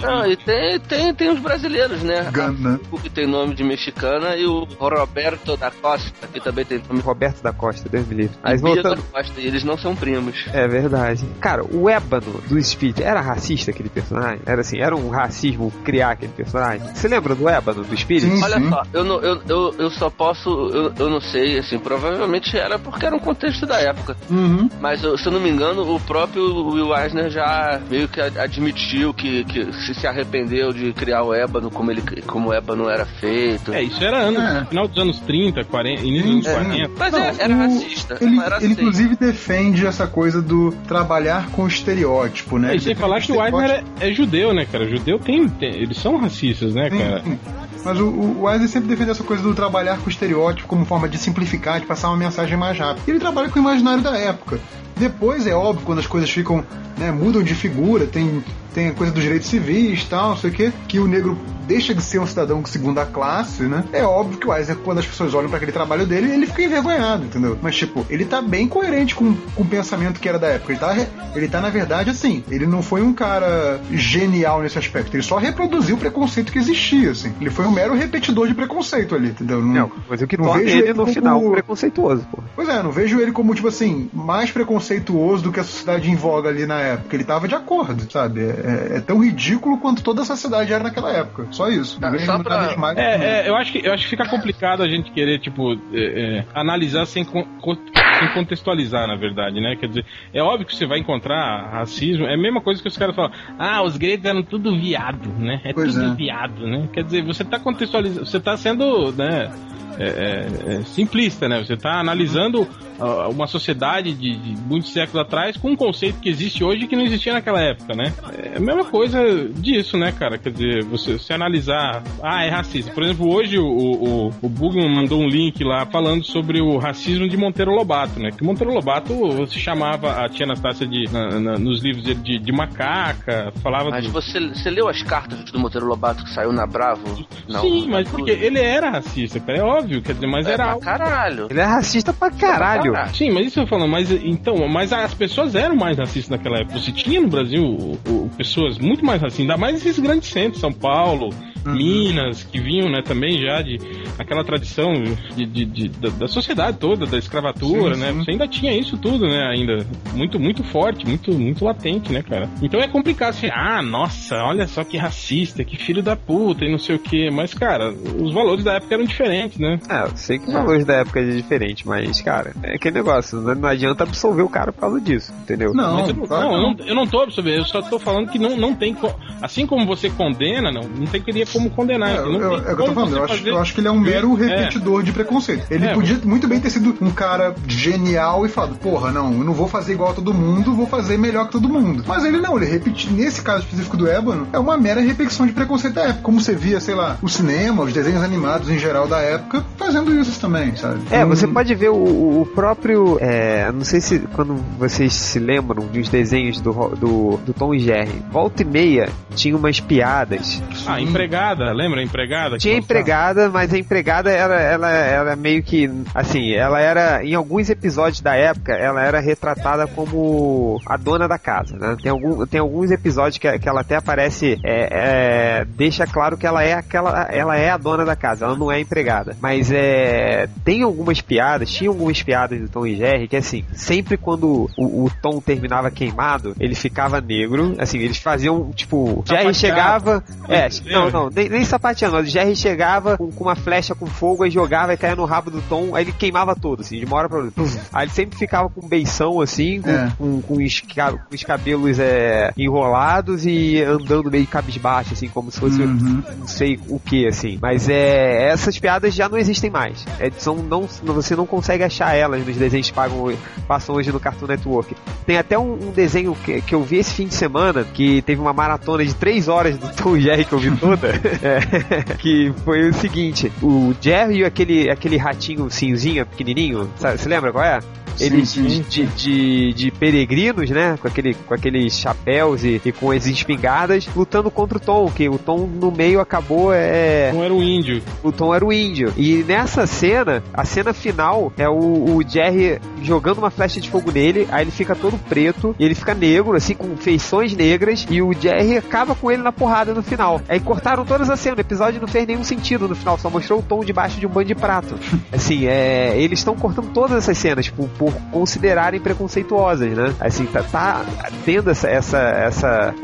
Não, e tem, tem, tem os brasileiros, né? Gana. O que tem nome de mexicana e o Roberto da Costa, que também tem nome Roberto da Costa, Deus me livre. Mas voltando. da Costa, e eles não são primos. É verdade. Cara, o ébano do Speed era racista aquele personagem? Era assim, era um racismo criar aquele personagem? Você lembra do ébano do Speed? Sim. Olha só, eu não, eu, eu, eu só posso. Eu, eu não sei, assim, provavelmente era porque era um contexto da época. Uhum. Mas se eu não me engano, o próprio Will Eisner já meio que ad- admitiu que, que se, se arrependeu de criar o ébano como, ele, como o ébano era feito. É, isso era anos, É. final dos anos 30, 40, início dos Sim, anos sim. 40. Mas Não, é- era o- racista. Ele, era ele assim. inclusive defende essa coisa do trabalhar com estereótipo, né? É, e sem falar que o Eisner é, é judeu, né, cara? Judeu tem, tem- Eles são racistas, né, cara? sim. Mas o, o sempre defende essa coisa do trabalhar com estereótipo como forma de simplificar, de passar uma mensagem mais rápida. E ele trabalha com o imaginário da época. Depois, é óbvio, quando as coisas ficam, né, mudam de figura, tem, tem a coisa dos direitos civis tal, não sei o quê, que o negro deixa de ser um cidadão de segunda classe, né? É óbvio que o Eisner, quando as pessoas olham para aquele trabalho dele, ele fica envergonhado, entendeu? Mas, tipo, ele tá bem coerente com, com o pensamento que era da época. Ele tá, ele tá, na verdade, assim, ele não foi um cara genial nesse aspecto. Ele só reproduziu o preconceito que existia, assim. Ele foi um mero repetidor de preconceito ali, entendeu? Não, mas o que não vejo ele ele no como- final preconceituoso, pô. Pois é, não vejo ele como, tipo assim, mais preconceituoso do que a sociedade em voga ali na época. Ele tava de acordo, sabe? É, é tão ridículo quanto toda a sociedade era naquela época. Só isso. Ah, vejo só pra-. É, é, eu acho que eu acho que fica complicado a gente querer tipo é, é, analisar sem, con- co- sem contextualizar, na verdade, né? Quer dizer, é óbvio que você vai encontrar racismo. É a mesma coisa que os caras falam. Ah, os gregos eram tudo viado, né? É Pois tudo é. viado, né? Quer dizer, você tá contextualizando, você tá sendo, né? é, é, é, simplista, né? Você está analisando ah, uma sociedade de, de muitos séculos atrás com um conceito que existe hoje e que não existia naquela época, né? É a mesma coisa disso, né, cara? Quer dizer, você se analisar, ah, é racista. Por exemplo, hoje o, o, o Bugman mandou um link lá falando sobre o racismo de Monteiro Lobato, né? Que Monteiro Lobato se chamava a tia Anastácia de, na- na- nos livros dele de, de macaca, falava Mas do... você, você leu as cartas do Monteiro Lobato que saiu na Bravo? Não, Sim, mas porque ele era racista, cara, é óbvio, quer dizer, mas É era pra caralho. Ele é racista pra caralho. Sim, mas isso eu falando, mas então, mas as pessoas eram mais racistas naquela época. Você tinha no Brasil o- o- pessoas muito mais racistas, ainda mais esses grandes centros, São Paulo, Minas, que vinham, né, também já de aquela tradição de, de- de- da, da sociedade toda, da escravatura, Sim, né? sim. Você ainda tinha isso tudo, né, ainda muito, muito forte, muito, muito latente, né, cara? Então é complicado assim, ah, nossa, olha só que racista, que filho da puta e não sei o que, mas, cara, os valores da época eram diferentes, né? É, eu sei que os valores da época é diferente, mas, cara, é aquele negócio, não, não adianta absolver o cara por causa disso, entendeu? Não, Mas eu, não, claro não, que eu não, eu não tô absorvendo, eu só tô falando que não, não tem. Assim como você condena, não, não tem que como condenar. É, não eu, tem é o que eu tô falando, eu acho, eu acho que ele é um mero repetidor de preconceito. Ele É, podia muito bem ter sido um cara genial e falado, porra, não, eu não vou fazer igual a todo mundo, vou fazer melhor que todo mundo. Mas ele não, ele repete, nesse caso específico do Ébano, é uma mera repetição de preconceito da época. Como você via, sei lá, o cinema, os desenhos animados em geral da época, fazendo isso também, sabe? É, Hum, você pode ver o, o próprio. É, não sei se quando vocês se lembram dos desenhos do, do, do Tom e Jerry. Volta e meia tinha umas piadas. Ah, empregada, lembra a empregada? Tinha empregada, mas a empregada ela, ela, ela meio que. Assim, ela era. Em alguns episódios da época, ela era retratada como a dona da casa, né? Tem, algum, tem alguns episódios que, que ela até aparece. é, é, deixa claro que ela é aquela. Ela é a dona da casa, ela não é empregada. Mas é. Tem algumas piadas, tinha algumas piadas do Tom e Jerry que assim, sempre quando o, o Tom terminava queimado, ele ficava negro. Assim, eles faziam, tipo, Jerry chegava. É, Lembra? não, não, nem, nem sapateando. O Jerry chegava com, com uma flecha com fogo, aí jogava e caía no rabo do Tom, aí ele queimava todo, assim, de uma hora pra outra. Puf. Aí ele sempre ficava com beição, assim, com, É. com, com os, ca- com os cabelos é, enrolados e andando meio cabisbaixo, assim, como se fosse Uhum. não sei o que, assim. Mas é, essas piadas já não existem mais. É, são, não, você não consegue achar elas nos desenhos que pagam, passam hoje no Cartoon Network. Tem até um, um desenho que, que eu vi esse fim de semana, que teve uma maratona de 3 horas do Tom e Jerry que eu vi toda, é, que foi o seguinte, o Jerry e aquele, aquele ratinho cinzinho, pequenininho, sabe, você lembra qual é? Eles sim. de, de, de, de peregrinos, né? Com, aquele, com aqueles chapéus e, e com as espingardas, lutando contra o Tom, que o Tom no meio acabou é, Não era o índio. o Tom era o índio. E nessa cena, a cena final é o, o Jerry jogando uma flecha de fogo nele, aí ele fica todo preto, e ele fica negro, assim, com feições negras, e o Jerry acaba com ele na porrada no final. Aí cortaram todas as cenas, o episódio não fez nenhum sentido no final, só mostrou o Tom debaixo de um banho de prato. Assim, é, eles estão cortando todas essas cenas, tipo, por considerarem preconceituosas, né? Assim, tá, tá tendo essa, essa, essa,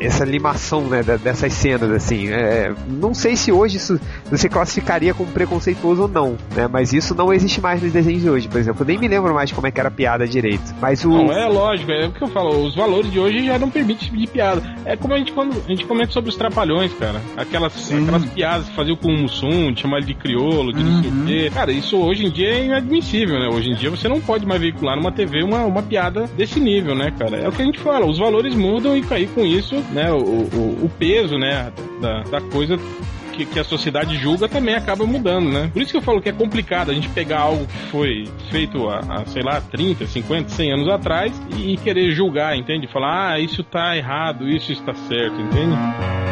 essa limação, né, dessas cenas, assim. É, não sei se hoje isso você classificaria como preconceituoso ou não, né? Mas isso não existe mais nos desenhos de hoje, por exemplo. Eu nem me lembro mais como é que era a piada direito. Mas o. Não, é lógico, é o que eu falo, os valores de hoje já não permitem esse tipo de piada. É como a gente quando a gente comenta sobre os trapalhões, cara. Aquelas, aquelas piadas que faziam com o Mussum, de chamar ele de crioulo, de não sei o quê. Cara, isso hoje em dia é inadmissível, né? Hoje em dia você não pode mais veicular numa TV uma, uma piada desse nível, né, cara? É o que a gente fala, os valores mudam e cair com isso, né? O, o, o peso, né, da, da coisa que, que a sociedade julga também acaba mudando, né? Por isso que eu falo que é complicado a gente pegar algo que foi feito há, sei lá, 30, 50, 100 anos atrás e, e querer julgar, entende? Falar, ah, isso tá errado, isso está certo, entende?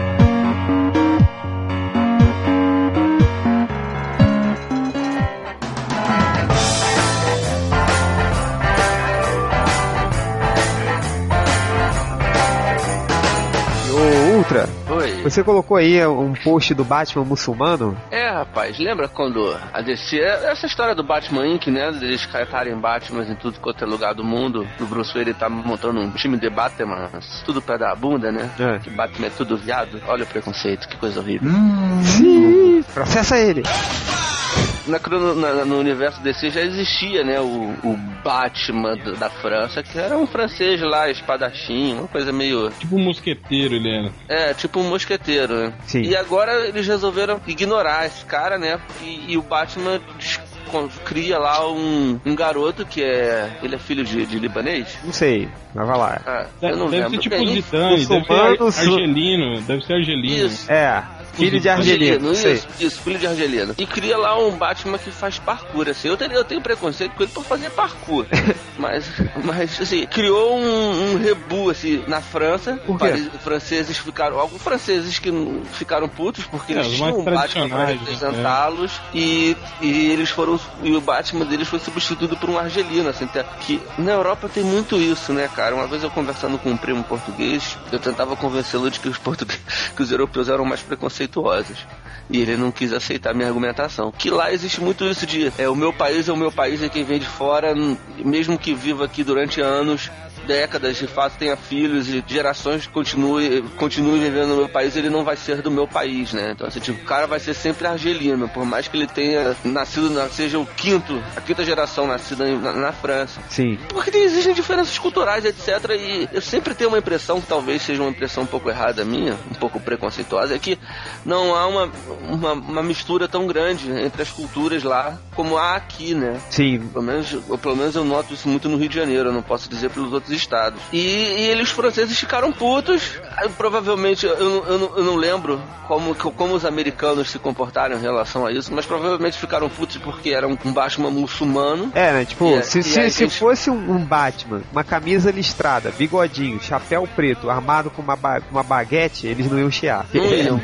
Você colocou aí um post do Batman muçulmano? É, rapaz, lembra quando a DC. Essa história do Batman Inc., né? Eles catarem Batman em tudo quanto é lugar do mundo. O Bruce Wayne tá montando um time de Batman, tudo pra dar a bunda, né? É. Que Batman é tudo viado. Olha o preconceito, que coisa horrível. Hum, Processa ele! Na, crono- na- no universo DC já existia, né? O, o Batman do- da França, que era um francês lá, espadachim, uma coisa meio. Tipo um mosqueteiro, ele era. É, tipo um mosqueteiro, né? Sim. E agora eles resolveram ignorar esse cara, né? E, e o Batman cria lá um, um garoto que é. Ele é filho de, de libanês? Não sei, mas vai lá. Ah, Deve, eu não deve lembro. ser tipo Zidane, deve ser argelino, deve ser argelino. Isso. É, filho de Argelino, isso, isso, filho de Argelino. E cria lá um Batman que faz parkour, assim. Eu tenho, eu tenho preconceito com ele por fazer parkour. mas, mas, assim, criou um, um rebu, assim, na França. Por quê? Paris- franceses ficaram, alguns franceses que ficaram putos porque É, eles tinham um Batman pra né? representá-los e, e eles foram, e o Batman deles foi substituído por um argelino, assim, que na Europa tem muito isso, né, cara? Uma vez eu conversando com um primo português, eu tentava convencê-lo de que os portugueses, que os europeus eram mais preconceituosos. E ele não quis aceitar minha argumentação. Que lá existe muito isso de é, o meu país é o meu país e quem vem de fora, mesmo que viva aqui durante anos, décadas, de fato, tenha filhos e gerações continue, continue vivendo no meu país, ele não vai ser do meu país, né? Então, assim, tipo, o cara vai ser sempre argelino, por mais que ele tenha nascido, na- seja o quinto, a quinta geração nascida na, na França. Sim. Porque existem diferenças culturais, etc. E eu sempre tenho uma impressão, que talvez seja uma impressão um pouco errada minha, um pouco preconceituosa, é que não há uma, uma, uma mistura tão grande entre as culturas lá como há aqui, né? Sim. Pelo menos, pelo menos eu noto isso muito no Rio de Janeiro, eu não posso dizer pelos outros estados. E, e eles, os franceses, ficaram putos. Aí, provavelmente, eu, não- eu, eu não lembro como, como os americanos se comportaram em relação a isso, mas provavelmente ficaram putos porque era um, um Batman muçulmano. É, né? Tipo, E é- se, e se, se eles- fosse um, Batman, uma camisa listrada, bigodinho, chapéu preto, armado com uma, ba- uma baguete, eles não iam chiar. Não iam.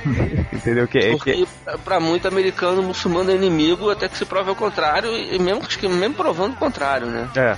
Entendeu? Que, que, Porque pra muito americano, muçulmano é inimigo até que se prove ao contrário, e mesmo, que mesmo provando o contrário, né? é.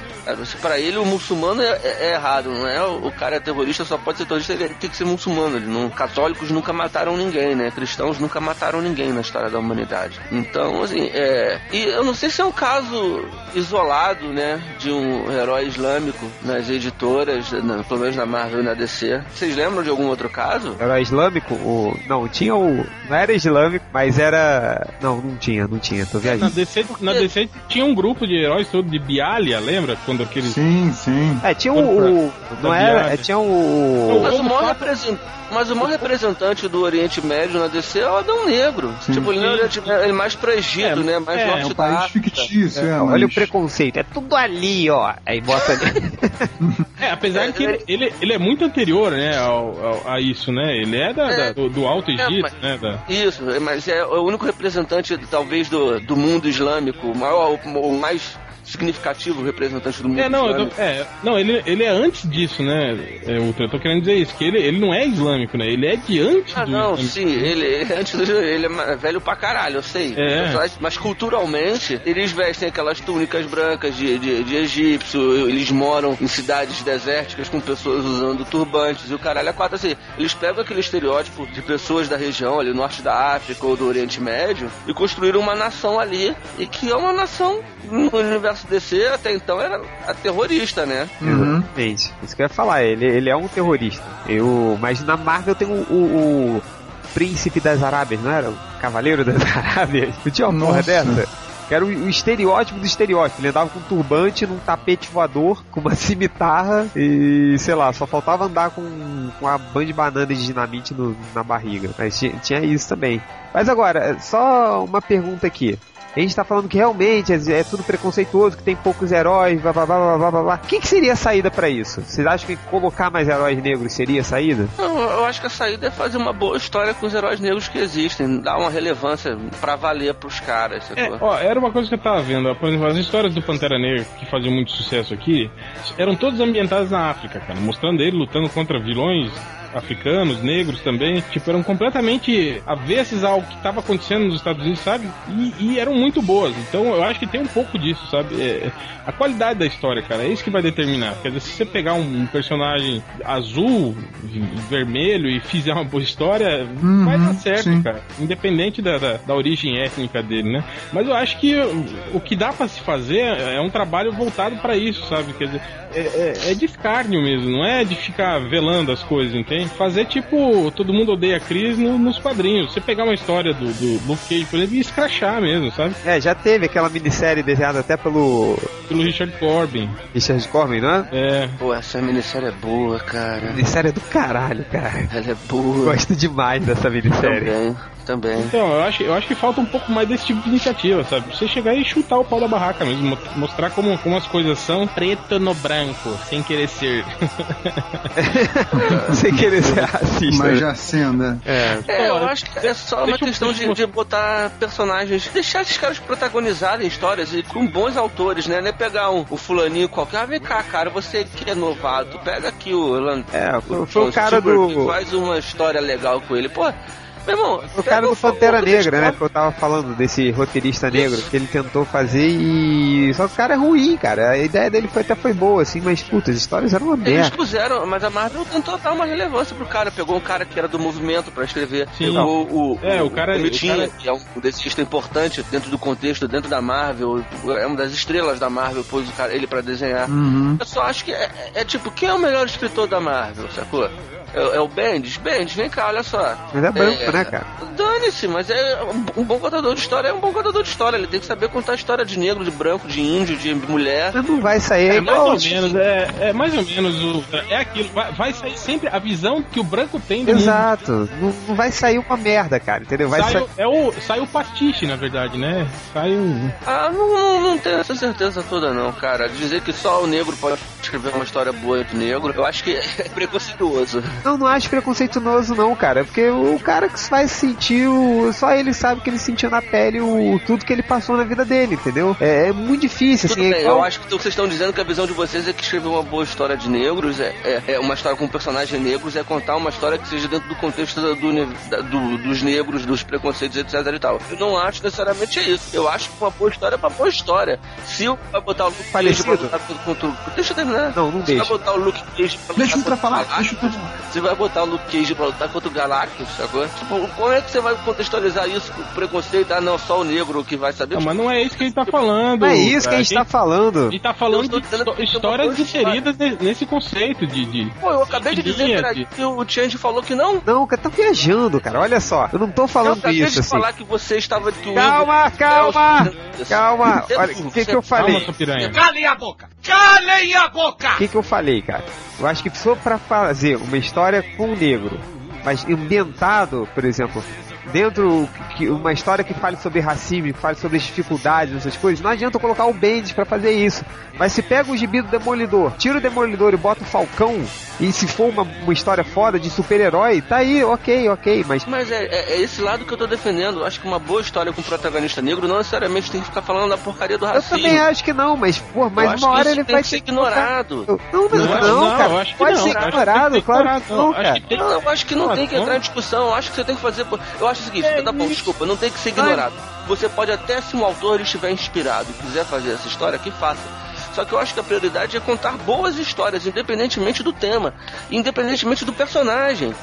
Pra ele, o muçulmano é, é- errado, não é? O cara é terrorista, só pode ser terrorista, ele tem que ser muçulmano. Ele não, católicos nunca mataram ninguém, né? Cristãos nunca mataram ninguém na história da humanidade. Então, assim, é. E eu não sei se é um caso isolado, né? De um herói islâmico nas editoras, na- pelo menos na Marvel e na DC. Vocês lembram de algum outro caso? Era islâmico? O... Não, tinha o. Não era islâmico, mas era. Não, não tinha, não tinha, tô Na viajando. DC, na DC tinha um grupo de heróis todo de Bialia, lembra? Quando aqueles. Sim, sim. É, tinha o. o- não era. viagem. é, Tinha o. Mas o, maior represent- mas o maior representante do Oriente Médio na DC é o Adão Negro. Tipo, ele, é Médio, ele é mais pra Egito, É, né? Mais é, norte É um da país África. fictício, é, Olha o mas- preconceito, é tudo ali, ó. Aí bota ali. É, apesar que ele, ele, ele é muito anterior, né, ao, ao- a isso, né? Ele é, da, É. da- do, do Alto Egito, mas- né? Da... Isso, mas é o único representante, talvez, do, do mundo islâmico, o maior, o mais significativo representante do mundo É, não, tô- é, não ele, ele é antes disso, né? É, Ultra, eu tô querendo dizer isso, que ele, ele não é islâmico, né? Ele é de antes Ah, do não, sim, ele, ele antes do, ele é velho pra caralho, eu sei. É. Mas, mas culturalmente, eles vestem aquelas túnicas brancas de, de, de egípcio, eles moram em cidades desérticas com pessoas usando turbantes e o caralho é quatro assim. Eles pegam aquele estereótipo de pessoas da região, ali, norte da África ou do Oriente Médio, e construíram uma nação ali, e que é uma nação no universo DC até então era a terrorista, né? Uhum. Exatamente. Isso que eu ia falar, ele, ele é um terrorista. Eu, mas na Marvel tem o, o, o Príncipe das Arábias, não era? O Cavaleiro das Arábias. Não tinha uma porra dessa? Que era o, o estereótipo do estereótipo. Ele andava com um turbante num tapete voador, com uma cimitarra e, sei lá, só faltava andar com, com uma banda de banana de dinamite no- na barriga. Mas tinha, tinha isso também. Mas agora, só uma pergunta aqui. A gente tá falando que realmente é, é tudo preconceituoso, que tem poucos heróis, blá blá blá blá blá blá. blá. O que, que seria a saída pra isso? Vocês acham que colocar mais heróis negros seria a saída? Não, eu acho que a saída é fazer uma boa história com os heróis negros que existem, dar uma relevância pra valer pros caras, É, ó, era uma coisa que eu tava vendo. Por exemplo, as histórias do Pantera Negra que faziam muito sucesso aqui eram todas ambientadas na África, cara, mostrando ele lutando contra vilões africanos, negros também, tipo, eram completamente avessos ao que estava acontecendo nos Estados Unidos, sabe? E, e eram muito boas. Então eu acho que tem um pouco disso, sabe? É, a qualidade da história, cara, é isso que vai determinar. Quer dizer, se você pegar um personagem azul, vermelho e fizer uma boa história, Uhum, vai dar certo, sim. cara. Independente da, da, da origem étnica dele, né? Mas eu acho que o, o que dá pra se fazer é um trabalho voltado pra isso, sabe? Quer dizer, é, é, é de escárnio mesmo, não é de ficar velando as coisas, entende? Fazer tipo Todo Mundo Odeia a Cris no- nos quadrinhos. Você pegar uma história do, do Luke Cage, por exemplo, e escrachar mesmo, sabe? É, já teve aquela minissérie desenhada até pelo Pelo Richard Corbin. Richard Corbin, não é? É. Pô, essa minissérie é boa, cara. Minissérie é do caralho, cara. Ela é boa. Gosto demais dessa minissérie. Também, também. Então, eu acho, eu acho que falta um pouco mais desse tipo de iniciativa, sabe? Você chegar e chutar o pau da barraca mesmo, mo- mostrar como, como as coisas são preto no branco, sem querer ser. Sem querer ser racista. Mas já sendo, é. É. É, eu acho que é só uma questão de, de botar personagens, deixar esses caras protagonizarem histórias e com bons autores, né? Não é pegar um, o fulaninho qualquer, ah, vem cá, cara, você que é novato, pega aqui o... É, foi, foi o cara Stewart do. Faz uma história legal com ele. Pô, Meu irmão, O cara do Pantera Negra, né? Que eu tava falando desse roteirista negro que ele tentou fazer e. Só que o cara é ruim, cara. A ideia dele foi, até foi boa, assim, mas puta, as histórias eram uma Eles merda. puseram, mas a Marvel tentou dar uma relevância pro cara. Pegou um cara que era do movimento pra escrever. Sim. Pegou o, É, o cara- Comitinha, o cara- que é um desenhista importante dentro do contexto, dentro da Marvel. É uma das estrelas da Marvel, pôs o cara, ele pra desenhar. Uhum. Eu só acho que é, é tipo, quem é o melhor escritor da Marvel, sacou? É, é o Bendis? Bendis, vem cá, olha só. Mas é branco, né, cara? Dane-se, mas é um, bom contador de história, é um bom contador de história. Ele tem que saber contar a história de negro, de branco, de índio, de mulher. Não vai sair. É É mais ou menos, é, é mais ou menos o. É aquilo, vai, vai sair sempre a visão que o branco tem do. Exato. Não, não vai sair uma merda, cara, entendeu? Vai Sai, sair. o- é o, sai o pastiche, na verdade, né? Sai um. Ah, não, não, não tenho essa certeza toda não, cara. Dizer que só o negro pode escrever uma história boa de negro, eu acho que é preconceituoso. Não, não acho preconceituoso, não, cara. Porque o cara que vai sentir o. Só ele sabe que ele sentiu na pele o tudo que ele passou na vida dele, entendeu? É, é muito difícil, Tudo assim. é igual- eu acho que o que vocês estão dizendo que a visão de vocês é que escrever uma boa história de negros, é, é, é uma história com personagens negros, é contar uma história que seja dentro do contexto do, do- do- dos negros, dos preconceitos, etc e tal. Eu não acho necessariamente isso. Eu acho que uma boa história é uma boa história. Se o- vai botar o Luke Cage Falecido? pra lutar contra o... Deixa eu terminar. Não, não Se deixa. vai botar o Luke Cage pra Deixa o lutar Ultra falar, contra o Você vai botar o Luke Cage pra lutar contra o Galactus, sacou? Tipo, como é que você vai contextualizar isso com o preconceito? Ah, não, só o negro que vai saber. Não, mas não é isso que a gente tá falando. Não é isso que a gente tá falando. A gente tá falando Eu de histórias inseridas ne- nesse conceito de. de... Pô, eu acabei de dizer linha de- que o Change falou que não. Não, cara, tá viajando, cara. Olha só. Eu não tô Eu falando acabei isso, de assim. falar que você estava. Que Calma, calma! Calma. Olha, o que, que eu falei? Calma, sua piranha. Calem a boca! Calem a boca! O que, que eu falei, cara? Eu acho que só pra fazer uma história com o negro, mas ambientado, por exemplo, dentro que uma história que fale sobre racismo, que fale sobre as dificuldades, essas coisas, não adianta eu colocar o Bendis pra fazer isso. Mas se pega o gibi do Demolidor, tira o Demolidor e bota o Falcão, e se for uma, uma história foda de super-herói, tá aí, ok, ok, mas Mas é, é- é esse lado que eu tô defendendo. Eu acho que uma boa história com protagonista negro não necessariamente tem que ficar falando da porcaria do eu racismo. também acho que não, mas, pô, Eu mas uma hora ele vai ser ignorado. Não, não, Não, não, não, cara. eu acho que Pode não, ser eu ignorado, claro que não, cara. Não, eu acho que não tem que entrar em discussão. Eu acho que você tem que fazer. Eu acho o seguinte, É tá bom, desculpa, não tem que ser ignorado. Você pode até, se um autor estiver inspirado e quiser fazer essa história, que faça. Só que eu acho que a prioridade é contar boas histórias, independentemente do tema, independentemente do personagem.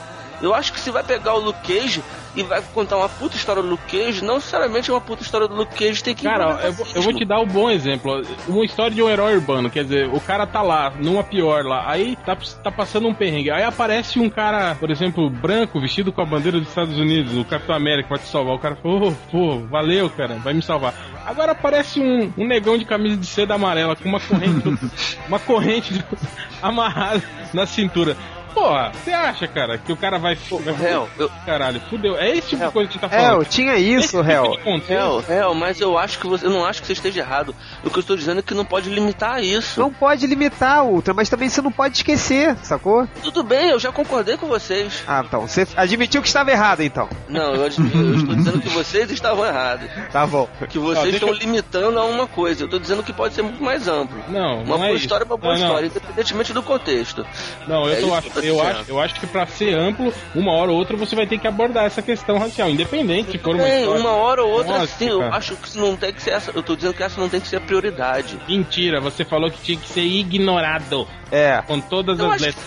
Eu acho que se vai pegar o Luke Cage e vai contar uma puta história do Luke Cage, não necessariamente uma puta história do Luke Cage tem que Cara, eu, vou- eu vou te dar um bom exemplo. Uma história de um herói urbano, quer dizer, o cara tá lá, numa pior lá, aí tá, tá passando um perrengue. Aí aparece um cara, por exemplo, branco, vestido com a bandeira dos Estados Unidos, o Capitão América vai te salvar. O cara falou, oh, pô, valeu, cara, vai me salvar. Agora aparece um, um negão de camisa de seda amarela com uma corrente, uma corrente amarrada na cintura. Porra, você acha, cara, que o cara vai. vai Hell, eu, Caralho, fudeu. É esse tipo de coisa que tá É, falando. eu tinha Esse isso, tipo de réu. contexto- Hell, Hell, mas eu acho que você. Eu não acho que você esteja errado. O que eu estou dizendo é que não pode limitar isso. Não pode limitar, Ultra, mas também você não pode esquecer, sacou? Tudo bem, eu já concordei com vocês. Ah, então, você admitiu que estava errado, então. Não, eu, admi- eu estou dizendo que vocês estavam errados. Tá bom. Que vocês deixa estão eu- limitando a uma coisa. Eu estou dizendo que pode ser muito mais amplo. Não, Uma não é boa isso. história é uma boa Não, não. história, independentemente do contexto. Não, eu, É tô isso ach- que eu tô acho, eu acho que pra ser amplo, uma hora ou outra você vai ter que abordar essa questão racial, independente se for uma Bem, história. uma hora ou outra, Nossa, sim, eu acho que não tem que ser essa. Eu estou dizendo que essa não tem que ser a prioridade. Mentira, você falou que tinha que ser ignorado É. com todas Eu as letras.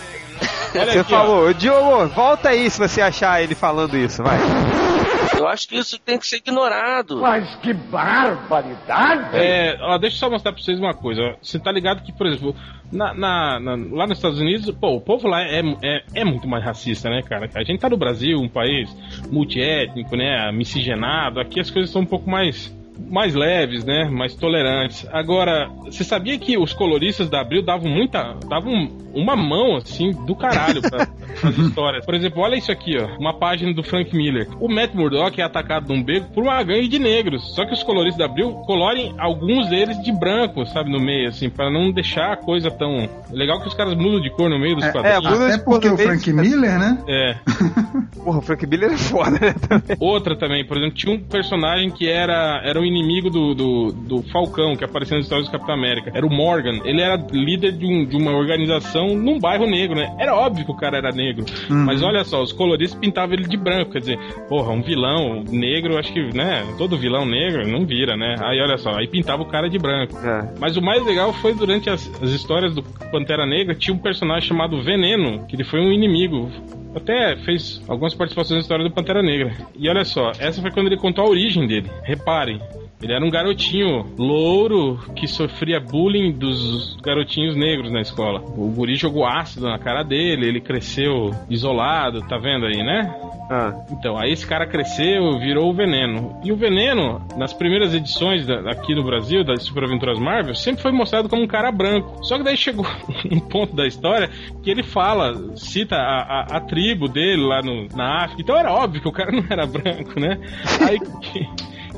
Olha Você aqui, ó. falou, Diogo, volta aí se você achar ele falando isso, vai. Eu acho que isso tem que ser ignorado. Mas que barbaridade! É, ó, deixa eu só mostrar pra vocês uma coisa. ó. Você tá ligado que, por exemplo, na, na- na- lá nos Estados Unidos, pô, o povo lá é, é, é muito mais racista, né, cara? A gente tá no Brasil, um país multiétnico, né, miscigenado. Aqui as coisas são um pouco mais mais leves, né, mais tolerantes. Agora, você sabia que os coloristas da Abril davam muita, davam uma mão assim do caralho pra as histórias. Por exemplo, olha isso aqui, ó, uma página do Frank Miller. O Matt Murdock é atacado num beco por uma gangue de negros. Só que os coloristas da Abril colorem alguns deles de branco, sabe, no meio assim, para não deixar a coisa tão legal que os caras mudam de cor no meio dos É, quadrinhos. é, Até porque o Frank. Miller, né? É. Porra, o Frank Miller é foda, né? Também. Outra também, por exemplo, tinha um personagem que era, era um inimigo do, do, do Falcão, que apareceu nas histórias do Capitão América. Era o Morgan. Ele era líder de, um, de uma organização num bairro negro, né? Era óbvio que o cara era negro. Mas olha só, os coloristas pintavam ele de branco. Quer dizer, porra, um vilão negro, acho que, né? Todo vilão negro não vira, né? Aí olha só, aí pintava o cara de branco. É. Mas o mais legal foi durante as, as histórias do Pantera Negra, tinha um personagem chamado Veneno, que ele foi um inimigo. Até fez algumas participações na história do Pantera Negra. E olha só, essa foi quando ele contou a origem dele. Reparem. Ele era um garotinho louro que sofria bullying dos garotinhos negros na escola. O guri jogou ácido na cara dele, ele cresceu isolado, tá vendo aí, né? Ah, Então, aí esse cara cresceu, virou o Veneno. E o Veneno, nas primeiras edições da- aqui no Brasil, das Super Aventuras Marvel, sempre foi mostrado como um cara branco. Só que daí chegou um ponto da história que ele fala, cita a, a- a tribo dele lá no, na África. Então era óbvio que o cara não era branco, né? Aí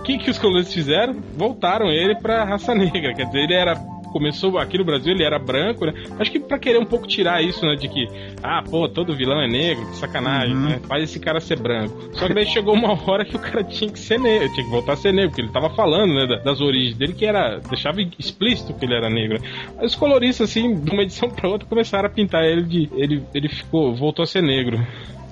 o que, que os colonistas fizeram? Voltaram ele pra raça negra. Quer dizer, ele era começou aqui no Brasil, ele era branco, né? Acho que pra querer um pouco tirar isso, né? De que, ah, pô, todo vilão é negro, que sacanagem, né? Faz esse cara ser branco. Só que daí chegou uma hora que o cara tinha que ser negro, tinha que voltar a ser negro, porque ele tava falando, né, da- das origens dele, que era, deixava explícito que ele era negro. Aí os coloristas, assim, de uma edição pra outra, começaram a pintar ele de. Ele, ele ficou, voltou a ser negro.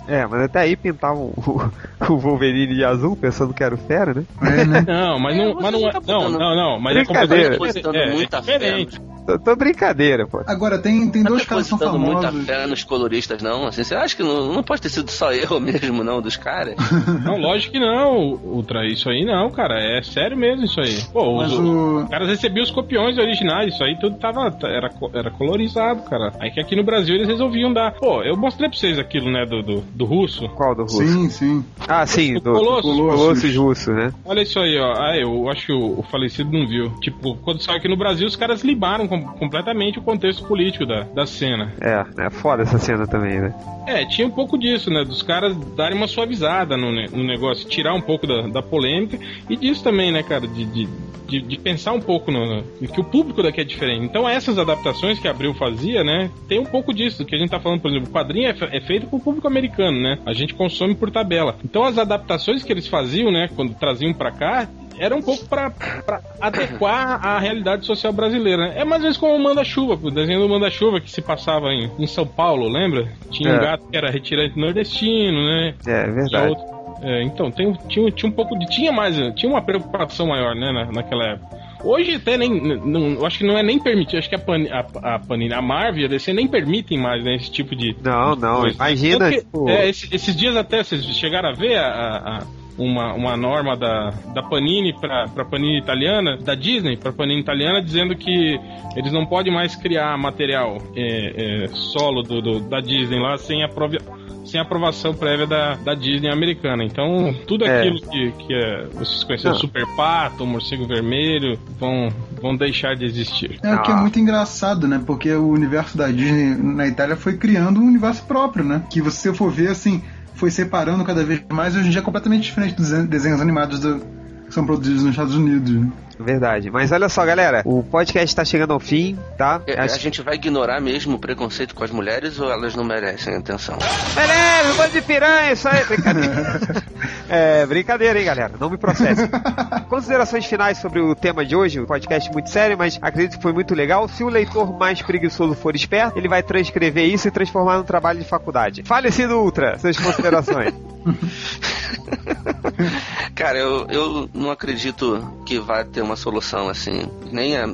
É, mas até aí pintavam o, o Wolverine de azul, pensando que era o Fera, né? É, né? Não, mas não, você mas não é. tá Não, não, não, mas é Brincadeira. completamente Botando é, muita é fé. diferente. Tô, tô brincadeira, pô. Agora, tem, tem Não dois tá caras que são depositando muita famosos. fé nos coloristas, não. Assim, você acha que não, não pode ter sido só eu mesmo, não, dos caras? Não, lógico que não, Ultra. Isso aí não, cara. É sério mesmo isso aí. Pô, Mas os, o- os caras recebiam os copiões originais. Isso aí tudo tava. Era, era colorizado, cara. Aí que aqui no Brasil eles resolviam dar. Pô, eu mostrei pra vocês aquilo, né? Do, do, do russo. Qual do russo? Sim, sim. Ah, sim, O do Colossus. Colossus russo, né? Olha isso aí, ó. Ah, eu acho que o, o falecido não viu. Tipo, quando saiu aqui no Brasil, os caras libaram com- completamente o contexto político da, da cena. É, é foda essa cena também, né? É, tinha um pouco disso, né? Dos caras darem uma suavizada no, no negócio, tirar um pouco da, da polêmica e disso também, né, cara? De, de, de, de pensar um pouco no, no- que o público daqui é diferente. Então, essas adaptações que a Abril fazia, né? Tem um pouco disso. Que a gente tá falando, por exemplo, o quadrinho é, é feito pro público americano, né? A gente consome por tabela. Então, as adaptações que eles faziam, né? Quando traziam pra cá, era um pouco pra, pra adequar à realidade social brasileira, né? É mais ou menos como o Manda-Chuva, o desenho do Manda-Chuva que se passava em, em São Paulo, lembra? Tinha um É. gato que era retirante nordestino, né? É, é verdade. outro- é, então, tem, tinha, tinha um pouco de. Tinha mais. Tinha uma preocupação maior, né, na, naquela época. Hoje até nem. Não, acho que não é nem permitido. Acho que a, Pan, a, a Panini, a Marvel e a DC nem permitem mais, né, esse tipo de. Não, não, coisa. imagina, Tanto que, tipo- é, esse- esses dias até, vocês chegaram a ver a- a- uma, uma norma da, da Panini pra, pra Panini italiana, da Disney pra Panini italiana, dizendo que eles não podem mais criar material é, é, solo do, do- da Disney lá sem aprova sem aprovação prévia da, da Disney americana. Então, tudo É. aquilo que, que é, vocês conhecem, Não. Super Pato, Morcego Vermelho, vão, vão deixar de existir. É o que é Ah. muito engraçado, né? Porque o universo da Disney na Itália foi criando um universo próprio, né? Que se você for ver, assim, foi separando cada vez mais. Hoje em dia é completamente diferente dos desenhos- animados do- que são produzidos nos Estados Unidos. né? Verdade. Mas olha só, galera, o podcast tá chegando ao fim, tá? É, Acho- A gente vai ignorar mesmo o preconceito com as mulheres ou elas não merecem atenção? Beleza, um bando de piranha, isso aí, brincadeira. é, brincadeira, hein, galera? Não me processe. Considerações finais sobre o tema de hoje, o podcast muito sério, mas acredito que foi muito legal. Se o leitor mais preguiçoso for esperto, ele vai transcrever isso e transformar num trabalho de faculdade. Falecido Ultra, suas considerações. Cara, eu, eu não acredito que vai ter uma solução assim, nem a,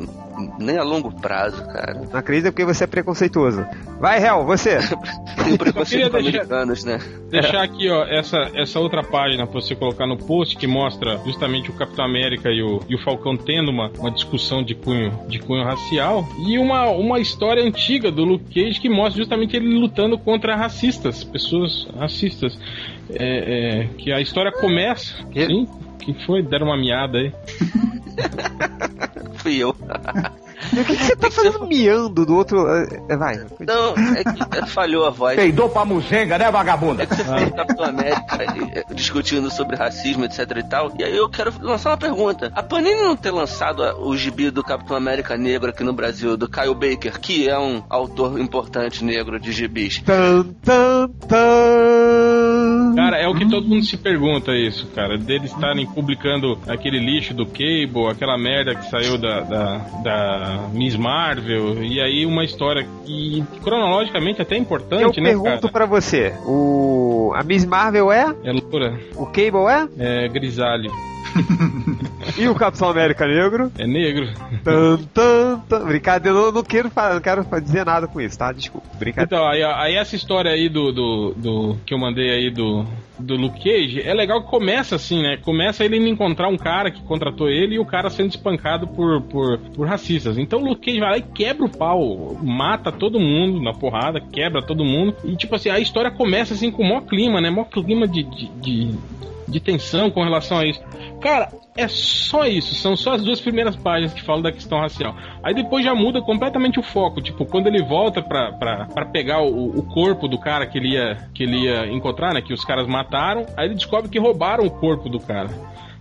nem a longo prazo, cara. Não acredita porque você é preconceituoso. Vai, Hel, você. Tem preconceito com deixar- americanos, né? Deixar aqui, ó, essa, essa outra página pra você colocar no post que mostra justamente o Capitão América e o, e o Falcão tendo uma, uma discussão de cunho, de cunho racial e uma, uma história antiga do Luke Cage que mostra justamente ele lutando contra racistas, pessoas racistas. É, é, que a história começa. Que? Que foi? Deram uma miada aí. Fui eu. E o que, que você tá fazendo miando do outro. é, Vai. Não, é que é, falhou a voz. Peidou pra muzenga, né, vagabunda? É que você fez Capitão América e, é, discutindo sobre racismo, etc e tal. E aí eu quero lançar uma pergunta. A Panini não ter lançado o gibi do Capitão América negro aqui no Brasil, do Kyle Baker, que é um autor importante negro de gibis. Tan, tan, tan. Cara, Cara, é o que todo mundo se pergunta isso, cara. Deles estarem publicando aquele lixo do Cable, aquela merda que saiu da, da, da Miss Marvel, e aí uma história que cronologicamente até é importante, Eu né, pergunto cara? pra você, o a Miss Marvel é? É loucura. O Cable é? É grisalho. E o Capitão América Negro? É negro. Tan, tan, tan. Brincadeira, eu não quero, não quero dizer nada com isso, tá? Desculpa. Brincadeira. Então, aí, aí essa história aí do, do, do- que eu mandei aí do, do Luke Cage, é legal que começa assim, né? Começa ele encontrar um cara que contratou ele e o cara sendo espancado por, por, por racistas. Então o Luke Cage vai lá e quebra o pau, mata todo mundo na porrada, quebra todo mundo. E tipo assim, a história começa assim com o maior clima, né? Maior clima de, de, de, de tensão com relação a isso. Cara, é só isso, são só as duas primeiras páginas que falam da questão racial. Aí depois já muda completamente o foco, tipo, quando ele volta pra, pra, pra pegar o, o corpo do cara que ele, ia, que ele ia encontrar, né, que os caras mataram, aí ele descobre que roubaram o corpo do cara.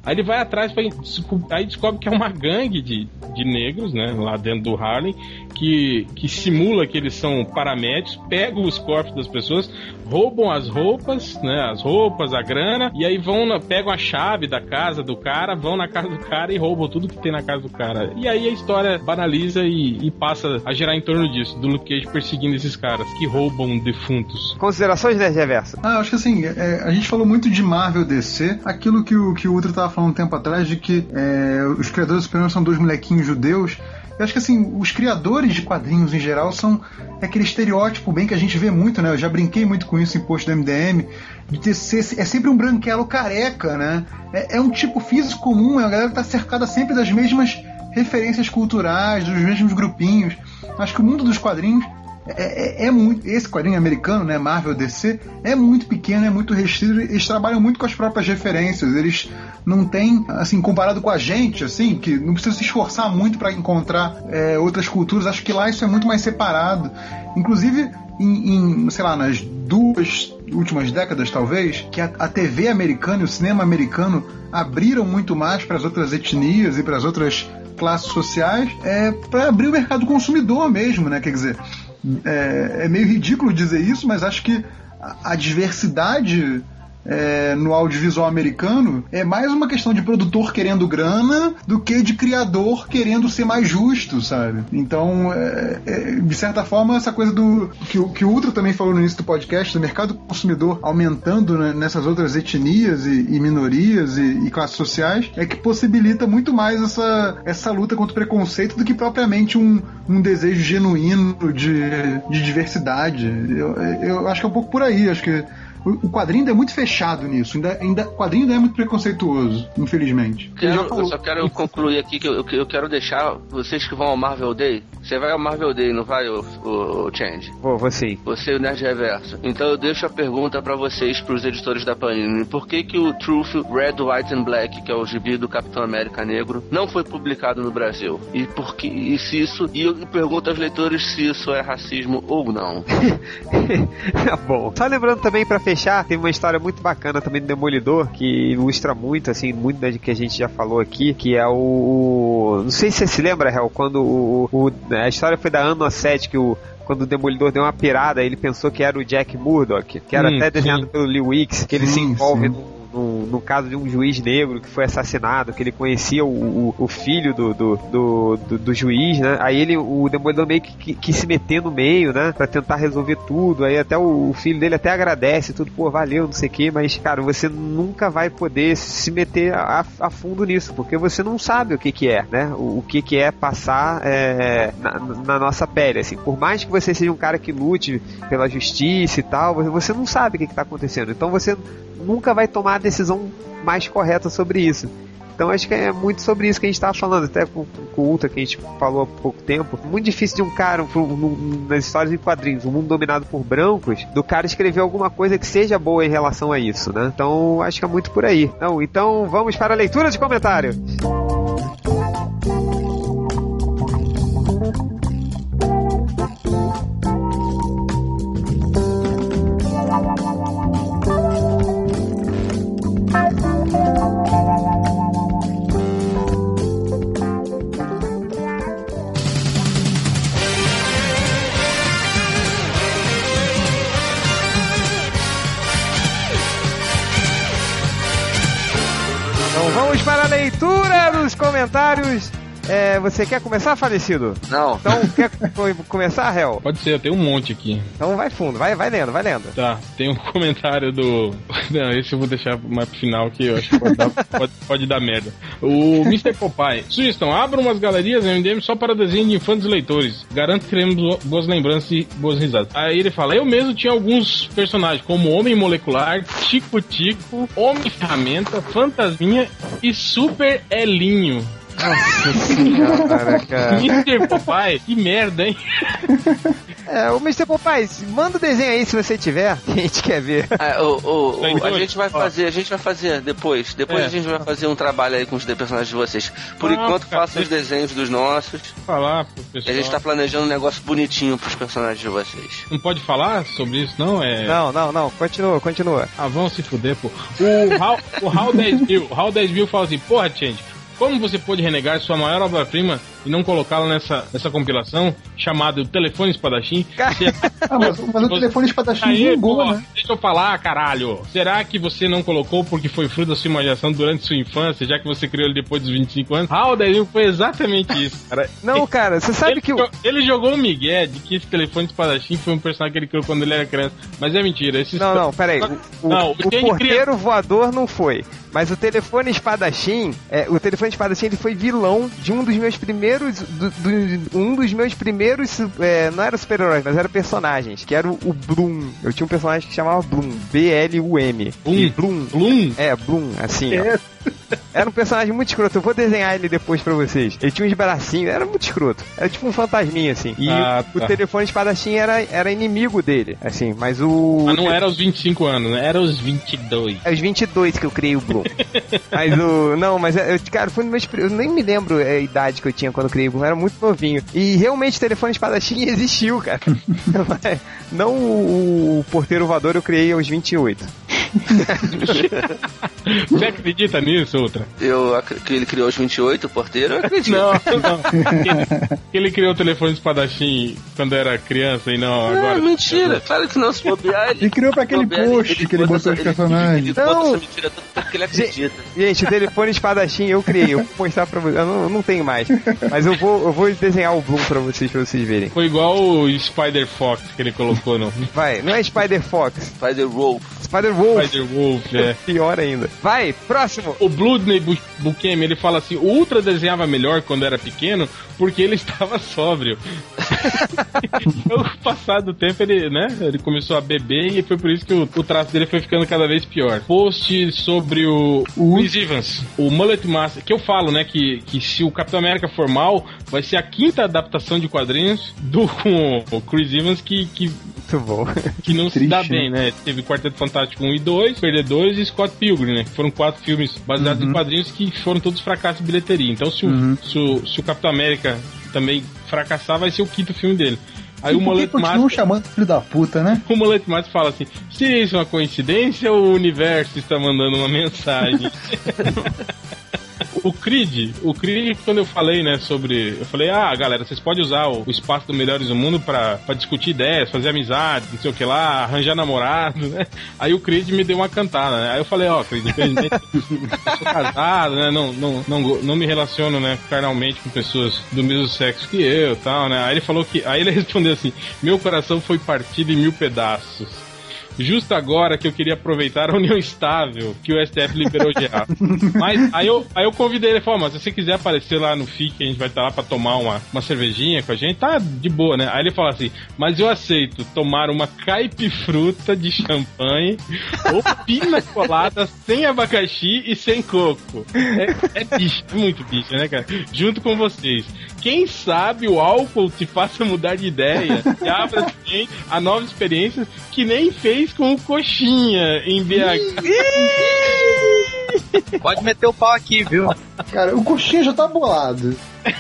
Aí ele vai atrás, pra, aí descobre que é uma gangue de, de negros, né, lá dentro do Harlem, que, que simula que eles são paramédicos, pegam os corpos das pessoas, roubam as roupas, né, as roupas, a grana, e aí vão, na, pegam a chave da casa do cara, vão na casa do cara e roubam tudo que tem na casa do cara. E aí a história banaliza e, e passa a girar em torno disso, do Luke Cage perseguindo esses caras que roubam defuntos. Considerações, Nerd Reverso? Ah, eu acho que assim, é, a gente falou muito de Marvel DC, aquilo que o, que o Ultra tava falando um tempo atrás, de que é, os criadores do Superman são dois molequinhos judeus. Eu acho que assim, os criadores de quadrinhos em geral são aquele estereótipo bem que a gente vê muito, né? Eu já brinquei muito com isso em post do MDM, de ter, ser, é sempre um branquelo careca, né? É, é um tipo físico comum, é uma galera que tá cercada sempre das mesmas referências culturais, dos mesmos grupinhos. Acho que o mundo dos quadrinhos é, é, é, muito. Esse quadrinho americano, né, Marvel DC, é muito pequeno, é muito restrito. Eles trabalham muito com as próprias referências. Eles não têm, assim, comparado com a gente, assim, que não precisa se esforçar muito para encontrar é, outras culturas. Acho que lá isso é muito mais separado. Inclusive, em, em, sei lá, nas duas últimas décadas, talvez, que a, a TV americana e o cinema americano abriram muito mais para as outras etnias e para as outras classes sociais, é para abrir o mercado consumidor mesmo, né? Quer dizer, é, é, meio ridículo dizer isso, mas acho que a, a diversidade é, no audiovisual americano é mais uma questão de produtor querendo grana do que de criador querendo ser mais justo, sabe? Então, é, é, de certa forma, essa coisa do que, que o Ultra também falou no início do podcast, do mercado consumidor aumentando né, nessas outras etnias e, e minorias e, e classes sociais, é que possibilita muito mais essa, essa luta contra o preconceito do que propriamente um, um desejo genuíno de, de diversidade. Eu, eu acho que é um pouco por aí, acho que o o quadrinho ainda é muito fechado nisso. Ainda, ainda, o quadrinho ainda é muito preconceituoso, infelizmente. Quero- eu só quero concluir aqui que eu, eu quero deixar vocês que vão ao Marvel Day. Você vai ao Marvel Day, não vai, o, o, o Change? Vou, sim. Você e o Nerd Reverso. Então eu deixo a pergunta pra vocês, pros editores da Panini. Por que que o Truth Red, White and Black, que é o gibi do Capitão América Negro, não foi publicado no Brasil? E por que, e se isso, e eu pergunto aos leitores se isso é racismo ou não. Tá bom. Só lembrando também pra fechar, tem uma história muito bacana também do Demolidor que ilustra muito, assim, muito da que a gente já falou aqui, que é o. Não sei se você se lembra, Hel, quando o, o- a história foi da Ano 7 que o quando o Demolidor deu uma pirada, ele pensou que era o Jack Murdock, que era Hum, até desenhado sim. pelo Lee Wicks, que ele se Sim, envolve sim. num- no, caso de um juiz negro que foi assassinado, que ele conhecia o, o, o filho do, do, do, do- do juiz, né? Aí ele, o Demolidor meio que, que, se meter no meio, né? Pra tentar resolver tudo. Aí até o, o filho dele até agradece tudo, pô, valeu, não sei o que, mas, cara, você nunca vai poder se meter a, a fundo nisso, porque você não sabe o que que é, né? O, o que que é passar é, na, na nossa pele, assim. Por mais que você seja um cara que lute pela justiça e tal, você- você não sabe o que que tá acontecendo. Então você nunca vai tomar a decisão mais correta sobre isso. Então acho que é muito sobre isso que a gente estava falando, até com, com o Ultra que a gente falou há pouco tempo. Muito difícil de um cara, um- um- nas histórias em quadrinhos, um mundo dominado por brancos, do cara escrever alguma coisa que seja boa em relação a isso, né? Então acho que é muito por aí. Então, então vamos para a leitura de comentário. Dos comentários. É, você quer começar, falecido? Não. Então, quer co- começar, Hel? Pode ser, eu tenho um monte aqui. Então vai fundo, vai, vai lendo, vai lendo. Tá, tem um comentário do. Não, esse eu vou deixar mais pro final que eu acho que pode dar, pode, pode dar merda. O Mr. Popeye. Sugestão: abra umas galerias MDM só para desenho de infantes e leitores. Garanto que teremos bo- boas lembranças e boas risadas. Aí ele fala: Eu mesmo tinha alguns personagens, como Homem Molecular, Tico Tico, Homem Ferramenta, Fantasminha e Super Elinho. Nossa senhora, cara. Mr. Popeye, que merda, hein? É, o Mr. Popeye, manda o desenho aí se você tiver, que a gente quer ver. Ah, o, o- o- a gente vai fazer, a gente vai fazer depois. Depois É. a gente vai fazer um trabalho aí com os personagens de vocês. Por Ah, enquanto, façam os desenhos dos nossos. Falar pro E a pessoal. gente tá planejando um negócio bonitinho pros personagens de vocês. Não pode falar sobre isso, não? É. Não, não, não, continua, continua. Ah, vão se fuder, pô. O Hal, o Hal 10 mil, o Hal 10 mil fala assim, porra, Change, como você pode renegar sua maior obra-prima e não colocá-la nessa, nessa compilação chamada O Telefone Espadachim? Ah, mas, mas o telefone espadachim Aí, vingou, pô, né? Deixa eu falar, caralho. Será que você não colocou porque foi fruto da sua imaginação durante sua infância, já que você criou ele depois dos 25 anos? 10 mil foi exatamente isso, cara. Não, cara, você sabe ele, que o. ele jogou um migué de que esse telefone espadachim foi um personagem que ele criou quando ele era criança. Mas é mentira. Esse Não, não, peraí. O, o, Não, o quem porteiro voador não foi. Mas o telefone espadachim, é, o telefone espadachim ele foi vilão de um dos meus primeiros. Do- do- um dos meus primeiros. é, não era super-heróis, mas era personagens, que era o, o Bloom. Eu tinha um personagem que chamava Bloom. B-L-U-M. Bloom. Bloom? É, Bloom, assim, ó. Era um personagem muito escroto. Eu vou desenhar ele depois pra vocês. Ele tinha uns bracinhos, era muito escroto. Era tipo um fantasminha, assim. E Ah, o tá. telefone espadachim era, era inimigo dele, assim. Mas o. Mas não era aos 25 anos, né? Era aos 22. É os 22 que eu criei o Bloom. mas o. Não, mas é, eu, cara, foi no meus. pri- Eu nem me lembro a idade que eu tinha quando eu criei o Bloom. Era muito novinho. E realmente o telefone espadachim existiu, cara. não o, o porteiro voador eu criei aos 28. Você acredita nisso, outra? Eu que ele criou os 28, o porteiro, eu acredito. Não, não. Que, que ele criou o telefone espadachim quando era criança e não agora. Mentira. Claro que não, se bobear, ele... Ele criou pra aquele bobear, post que ele botou os personagens. Ele, ele Não. bota essa mentira toda porque ele acredita. Gente, o telefone espadachim eu criei. Eu vou mostrar pra vocês. Eu não, não tenho mais. Mas eu vou, eu vou desenhar o Bloom pra vocês, pra vocês verem. Foi igual o Spider Fox que ele colocou no Vai, não é Spider Fox. Spider Wolf. Spider Wolf. É. Pior ainda. Vai, próximo. O Bloodney Bu- Bukemi, ele fala assim, o Ultra desenhava melhor quando era pequeno porque ele estava sóbrio. Com o passar do tempo, ele, né, ele começou a beber e foi por isso que o, o traço dele foi ficando cada vez pior. Post sobre o, o Chris Evans, o Mullet Master, que eu falo, né, que, que se o Capitão América for mal, vai ser a quinta adaptação de quadrinhos do com o Chris Evans que, que Muito bom. que não se Triste, dá bem, né? Teve Quarteto Fantástico 1 e 2, Perdedores e Scott Pilgrim, né? Que foram quatro filmes baseados em quadrinhos que foram todos fracassos de bilheteria. Então, se o, se o, se o Capitão América também fracassar, vai ser o quinto filme dele. Aí o Por que Mullet continuam Master, chamando filho da puta, né? o Mullet Master fala assim: se isso é uma coincidência ou o universo está mandando uma mensagem? O Creed, o Creed, quando eu falei, né, sobre. Eu falei, ah, galera, vocês podem usar o, espaço do Melhores do Mundo pra, pra discutir ideias, fazer amizade, não sei o que lá, arranjar namorado, né? Aí o Creed me deu uma cantada, né? Aí eu falei, ó, Creed, infelizmente, eu sou casado, né? Não, não, não, não me relaciono, né, carnalmente com pessoas do mesmo sexo que eu tal, né? Aí ele falou que. Aí ele respondeu assim: meu coração foi partido em mil pedaços. Justo agora que eu queria aproveitar a união estável que o STF liberou geral. Mas aí eu, aí eu convidei ele e falei, ó, mas se você quiser aparecer lá no FIC, a gente vai estar lá pra tomar uma, uma cervejinha com a gente, tá de boa, né? Aí ele falou assim, mas eu aceito tomar uma caipifruta de champanhe ou pina colada sem abacaxi e sem coco. É, é bicho, é muito bicho, né, cara? Junto com vocês. Quem sabe o álcool te faça mudar de ideia e abra também a novas experiências que nem fez com o Coxinha em BH. Pode meter o pau aqui, viu? Cara, o coxinha já tá bolado.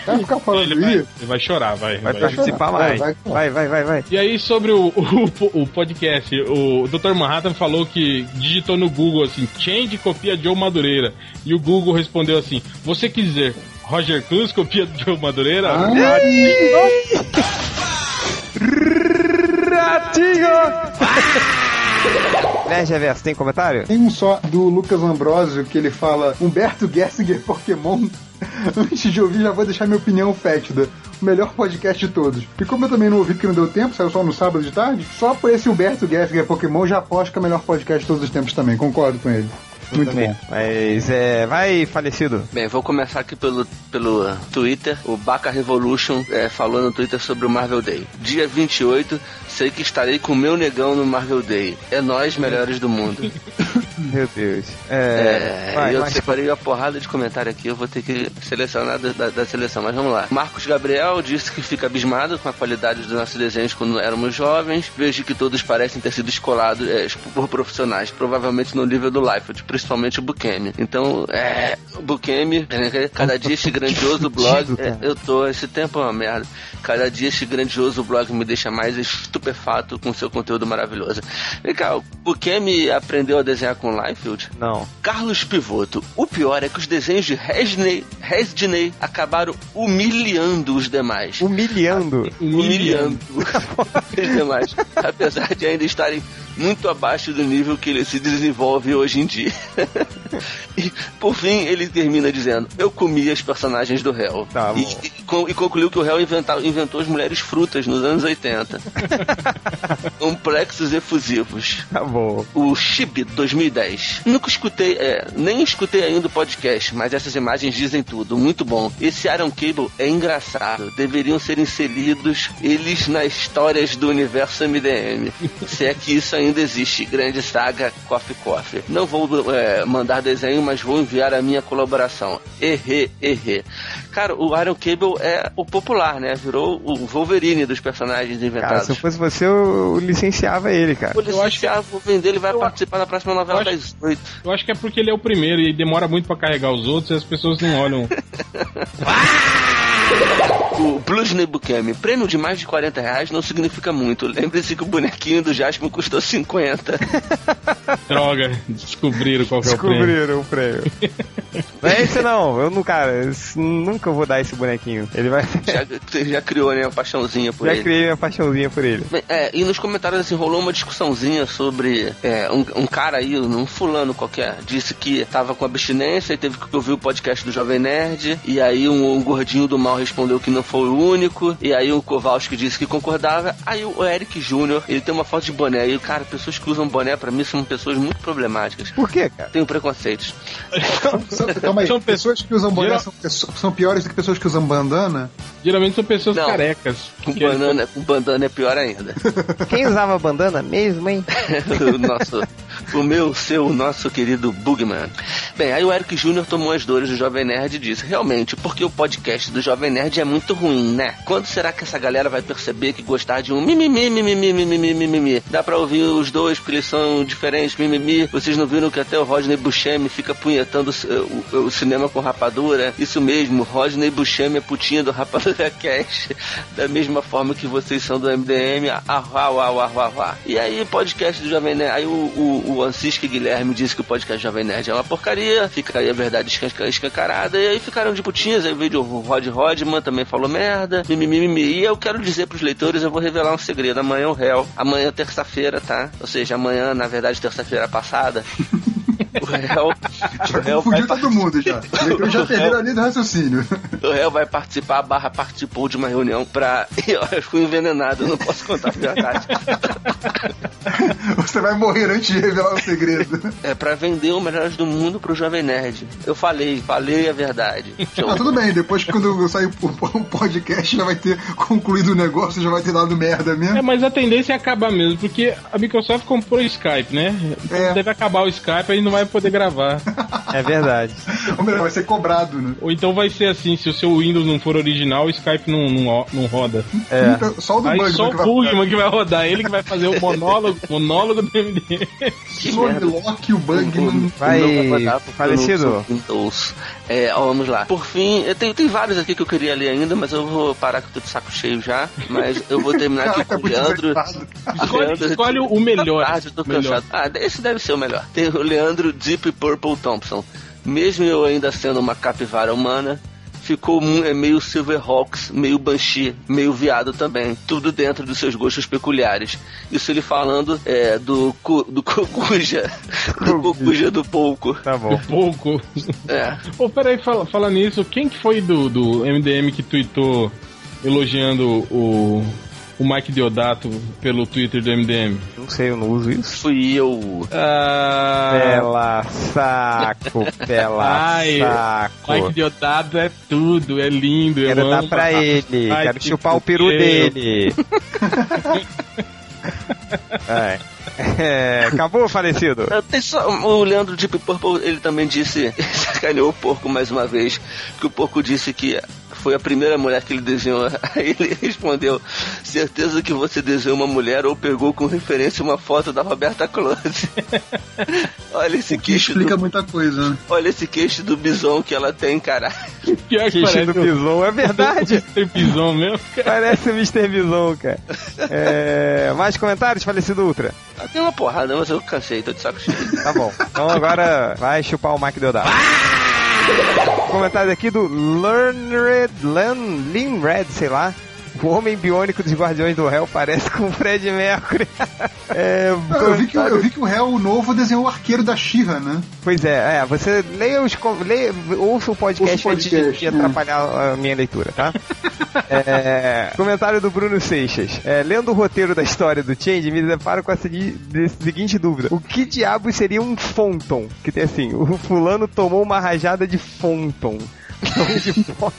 Vai ficar falando Ele vai, ele vai chorar, vai. Vai vai. participar mais. vai, Vai, vai, vai, vai. E aí, sobre o, o, o podcast, o Dr. Manhattan falou que digitou no Google assim: Change copia Joe Madureira. E o Google respondeu assim: Você quer dizer, Roger Cruz copia Joe Madureira? Ah. Ratinho! Nerd Reverso, tem comentário? Tem um só do Lucas Ambrosio que ele fala Humberto Gessinger Pokémon. Antes de ouvir, já vou deixar minha opinião fétida. O melhor podcast de todos. E como eu também não ouvi porque não deu tempo, saiu só no sábado de tarde, só por esse Humberto Gessinger Pokémon já aposto que é o melhor podcast de todos os tempos também. Concordo com ele. Muito Também. bom. Mas é. Vai, falecido. Bem, vou começar aqui pelo, pelo Twitter. O Baca Revolution é, falou no Twitter sobre o Marvel Day. Dia 28, sei que estarei com o meu negão no Marvel Day. É nós, melhores do mundo. Meu Deus. É, É. vai, eu vai. separei uma porrada de comentário aqui, eu vou ter que selecionar da, da- da seleção, mas vamos lá. Marcos Gabriel disse que fica abismado com a qualidade dos nossos desenhos quando éramos jovens. Vejo que todos parecem ter sido escolados é, por profissionais, provavelmente no nível do Liefeld, principalmente o Bukemi. Então, é, o Bukemi, é, cada dia este grandioso blog, é, eu tô, esse tempo é uma merda. Cada dia este grandioso blog me deixa mais estupefato com seu conteúdo maravilhoso. Vem cá, o Bukemi aprendeu a desenhar com Liefeld? Não. Carlos Pivoto, o pior é que os desenhos de Resney, Resney acabaram humilhando os demais. Humilhando. Humilhando os demais. Apesar de ainda estarem muito abaixo do nível que ele se desenvolve hoje em dia. e, por fim, ele termina dizendo: Eu comi as personagens do réu. Tá e, e con- e concluiu que o réu inventa- inventou as mulheres frutas nos anos 80. Complexos efusivos. Tá bom. O Chib 2010. Nunca escutei, é, nem escutei ainda o podcast, mas essas imagens dizem tudo. Muito bom. Esse Iron Cable é engraçado. Deveriam ser inseridos eles nas histórias do universo MDM. Se é que isso ainda existe. Grande saga Coffee Coffee. Não vou é, mandar desenho, mas vou enviar a minha colaboração. Errê, errê. Cara, o Iron Cable é o popular, né? Virou o Wolverine dos personagens Cara, inventados. se eu fosse você, eu licenciava ele, cara. Vou licenciar, vou vender, ele vai participar da próxima novela eu das oito. Eu acho que é porque ele é o primeiro e demora muito pra carregar os outros e as pessoas não olham. O Blues Nebukemi, prêmio de mais de 40 reais não significa muito. Lembre-se que o bonequinho do Jasper custou 50. Droga, descobriram qual que é o prêmio. Descobriram o prêmio. Não é esse não, eu não, cara, nunca vou dar esse bonequinho. Ele vai. Já, você já criou, né, uma paixãozinha por Já ele. criei minha paixãozinha por ele. Bem, É, e nos comentários assim, rolou uma discussãozinha sobre é, um, um cara aí, um fulano qualquer, disse que tava com abstinência e teve que ouvir o podcast do Jovem Nerd, e aí um, um gordinho do mal respondeu que não foi o único, e aí o Kowalski disse que concordava, aí o Eric Júnior, ele tem uma foto de boné, e cara, pessoas que usam boné pra mim são pessoas muito problemáticas. Por quê, cara? Tenho preconceitos. São- Calma aí, São pessoas que usam boné Geral- são, são piores do que pessoas que usam bandana? Geralmente são pessoas Não. carecas. Com banana, com bandana é pior ainda. Quem usava bandana mesmo, hein? o nosso, o meu, seu, nosso querido Bugman. Bem, aí o Eric Júnior tomou as dores do Jovem Nerd e disse: Realmente, porque o podcast do Jovem Nerd é muito ruim, né? Quando será que essa galera vai perceber que gostar de um mimimi, mimimi, mimimi, mimimi? Dá pra ouvir os dois porque eles são diferentes, mimimi. Vocês não viram que até o Rodney Buscemi fica punhetando o, o- o cinema com rapadura? Isso mesmo, Rodney Buscemi é putinha do Rapadura Cash, da mesma forma que vocês são do MDM. Ah, ah, ah, ah, ah, ah. E aí, podcast do Jovem Nerd. Aí o, o, o Ancisca Guilherme disse que o podcast Jovem Nerd é uma porcaria. Fica aí a verdade escan- escancarada. E aí ficaram de putinhas. Aí veio o Rod Rodman também falou merda. Mimimi, mimimi. E eu quero dizer pros leitores, eu vou revelar um segredo. Amanhã é o réu. Amanhã é terça-feira, tá? Ou seja, amanhã, na verdade, terça-feira passada. O réu, o réu vai Confundiu todo mundo já. Eu já perderam a linha do raciocínio. o réu vai participar, barra participou de uma reunião pra. Eu fui envenenado, não posso contar a verdade. Você vai morrer antes de revelar o segredo. É pra vender o Melhores do Mundo pro Jovem Nerd. Eu falei, falei a verdade. Então, Ah, tudo bem, depois que quando sair o o podcast já vai ter concluído o negócio, já vai ter dado merda mesmo. É, mas a tendência é acabar mesmo, porque a Microsoft comprou o Skype, né? Então É. Deve acabar o Skype, aí não vai poder gravar. É verdade. Ou melhor, vai ser cobrado, né? Ou então vai ser assim, se o seu Windows não for original, o Skype não, não, não roda. É. Então, Só o do Aí Bugman só que o vai Bugman que vai rodar, ele que vai fazer o monólogo, monólogo do MD. Que e o Bugman. Vai, Não vai não falecido. Windows. É, ó, vamos lá. Por fim, eu tenho, tem vários aqui que eu queria ler ainda, mas eu vou parar que eu tô de saco cheio já. Mas eu vou terminar aqui com o Leandro. Escolhe, Leandro- escolhe o melhor. Tarde, eu tô Melhor. cansado. Ah, esse deve ser o melhor. Tem o Leandro Deep Purple Thompson. Mesmo eu ainda sendo uma capivara humana, ficou é meio Silverhawks, meio Banshee, meio viado também. Tudo dentro dos seus gostos peculiares. Isso ele falando é, do, cu- do Cocuja. Do Cocuja do Pouco. Tá bom. Do pouco. É. Ô, peraí, fala, fala nisso, quem que foi do, do MDM que tweetou elogiando o, o Mike Deodato pelo Twitter do MDM? Não sei, eu não uso isso. Fui eu. Ah, Pela saco, pela Ai, saco. Mike Deodato é tudo, é lindo. eu Quero dar amo. pra ele, Ai, quero que chupar o peru fudeu. dele. É. É, acabou, falecido? Só- o Leandro Deep Purple, ele também disse, sacaneou o porco mais uma vez, que o porco disse que foi a primeira mulher que ele desenhou. Aí ele respondeu: certeza que você desenhou uma mulher ou pegou com referência uma foto da Roberta Close. olha esse queixo Explica do, muita coisa, né? olha esse queixo do bison que ela tem, caralho. Pior que Queixo parece do Bison, é verdade. Tem Bison mesmo, cara. Parece o Mr. Bison, cara. É, mais comentários, falecido Ultra? Ah, Tem uma porrada, mas eu cansei, tô de saco cheio. Tá bom. Então agora vai chupar o Mike Deodato. Comentário aqui do Learned, Learn, Lin Red, sei lá. O homem biônico dos Guardiões do Hell parece com o Fred Mercury. É, Não, eu, vi que, eu vi que o réu novo desenhou o arqueiro da Xirra, né? Pois é, é, você leia os. Leia, ouça o podcast, Ouça o antes de- podcast, né? atrapalhar a minha leitura, tá? É, comentário do Bruno Seixas. É, lendo o roteiro da história do Change, me deparo com a segui- seguinte dúvida: O que diabo seria um Fonton? Que tem assim: o fulano tomou uma rajada de Fonton. Não de Fonton.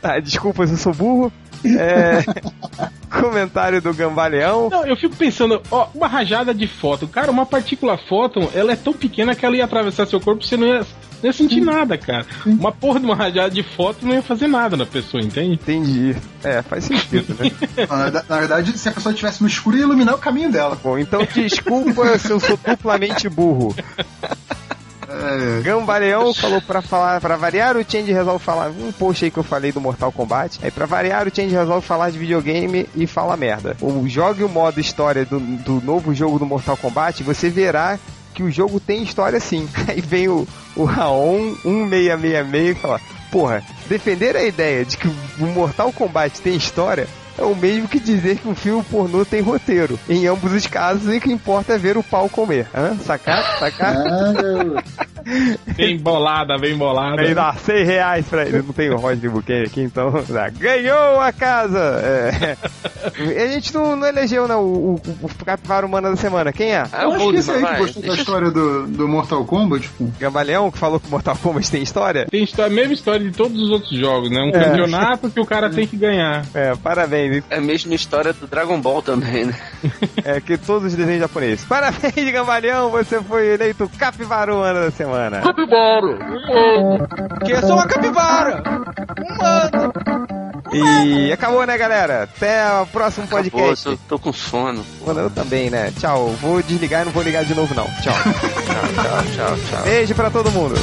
Tá, desculpa se eu sou burro. É, comentário do Gambaleão. Não, eu fico pensando, ó, uma rajada de fóton. Cara, uma partícula fóton, ela é tão pequena que ela ia atravessar seu corpo e você não ia, não ia sentir nada, cara. Uma porra de uma rajada de fóton não ia fazer nada na pessoa, entende? Entendi. É, faz sentido, né? Na, na verdade, se a pessoa estivesse no escuro, ia iluminar o caminho dela. Bom, então desculpa se eu sou duplamente burro. É, Gambaleão falou pra falar, para variar o Change resolve falar um post aí que eu falei do Mortal Kombat. Aí pra variar o Change resolve falar de videogame e fala merda. O jogue o modo história do, do novo jogo do Mortal Kombat, você verá que o jogo tem história sim. Aí vem o, o Raon 1666 e fala: Porra, defender a ideia de que o Mortal Kombat tem história é o mesmo que dizer que um filme pornô tem roteiro. Em ambos os casos, o que importa é ver o pau comer. Hã? Sacar? Sacar? Bem bolada, bem bolada. Aí dá 100 reais pra ele. Não tem o Roger Buquet aqui, então dá. ganhou a casa! É. A gente não, não elegeu, não, o, o, o Capivara Humana da semana. Quem é? Ah, eu o acho que esse aí que gostou da história do, do Mortal Kombat. Gambaleão, que falou que Mortal Kombat tem história? Tem história, a mesma história de todos os outros jogos, né? Um É. campeonato que o cara tem que ganhar. É, parabéns. É a mesma história do Dragon Ball também, né? É que todos os desenhos japoneses. Parabéns, Gambaleão, você foi eleito Capivara Humana da semana. Capivara! Que eu sou uma capivara! Humano! E acabou, né, galera? Até o próximo Acabou, podcast. tô, tô com sono. Mano, eu também, né? Tchau. Vou desligar e não vou ligar de novo, não. Tchau. Tchau, tchau, tchau, tchau. Beijo pra todo mundo.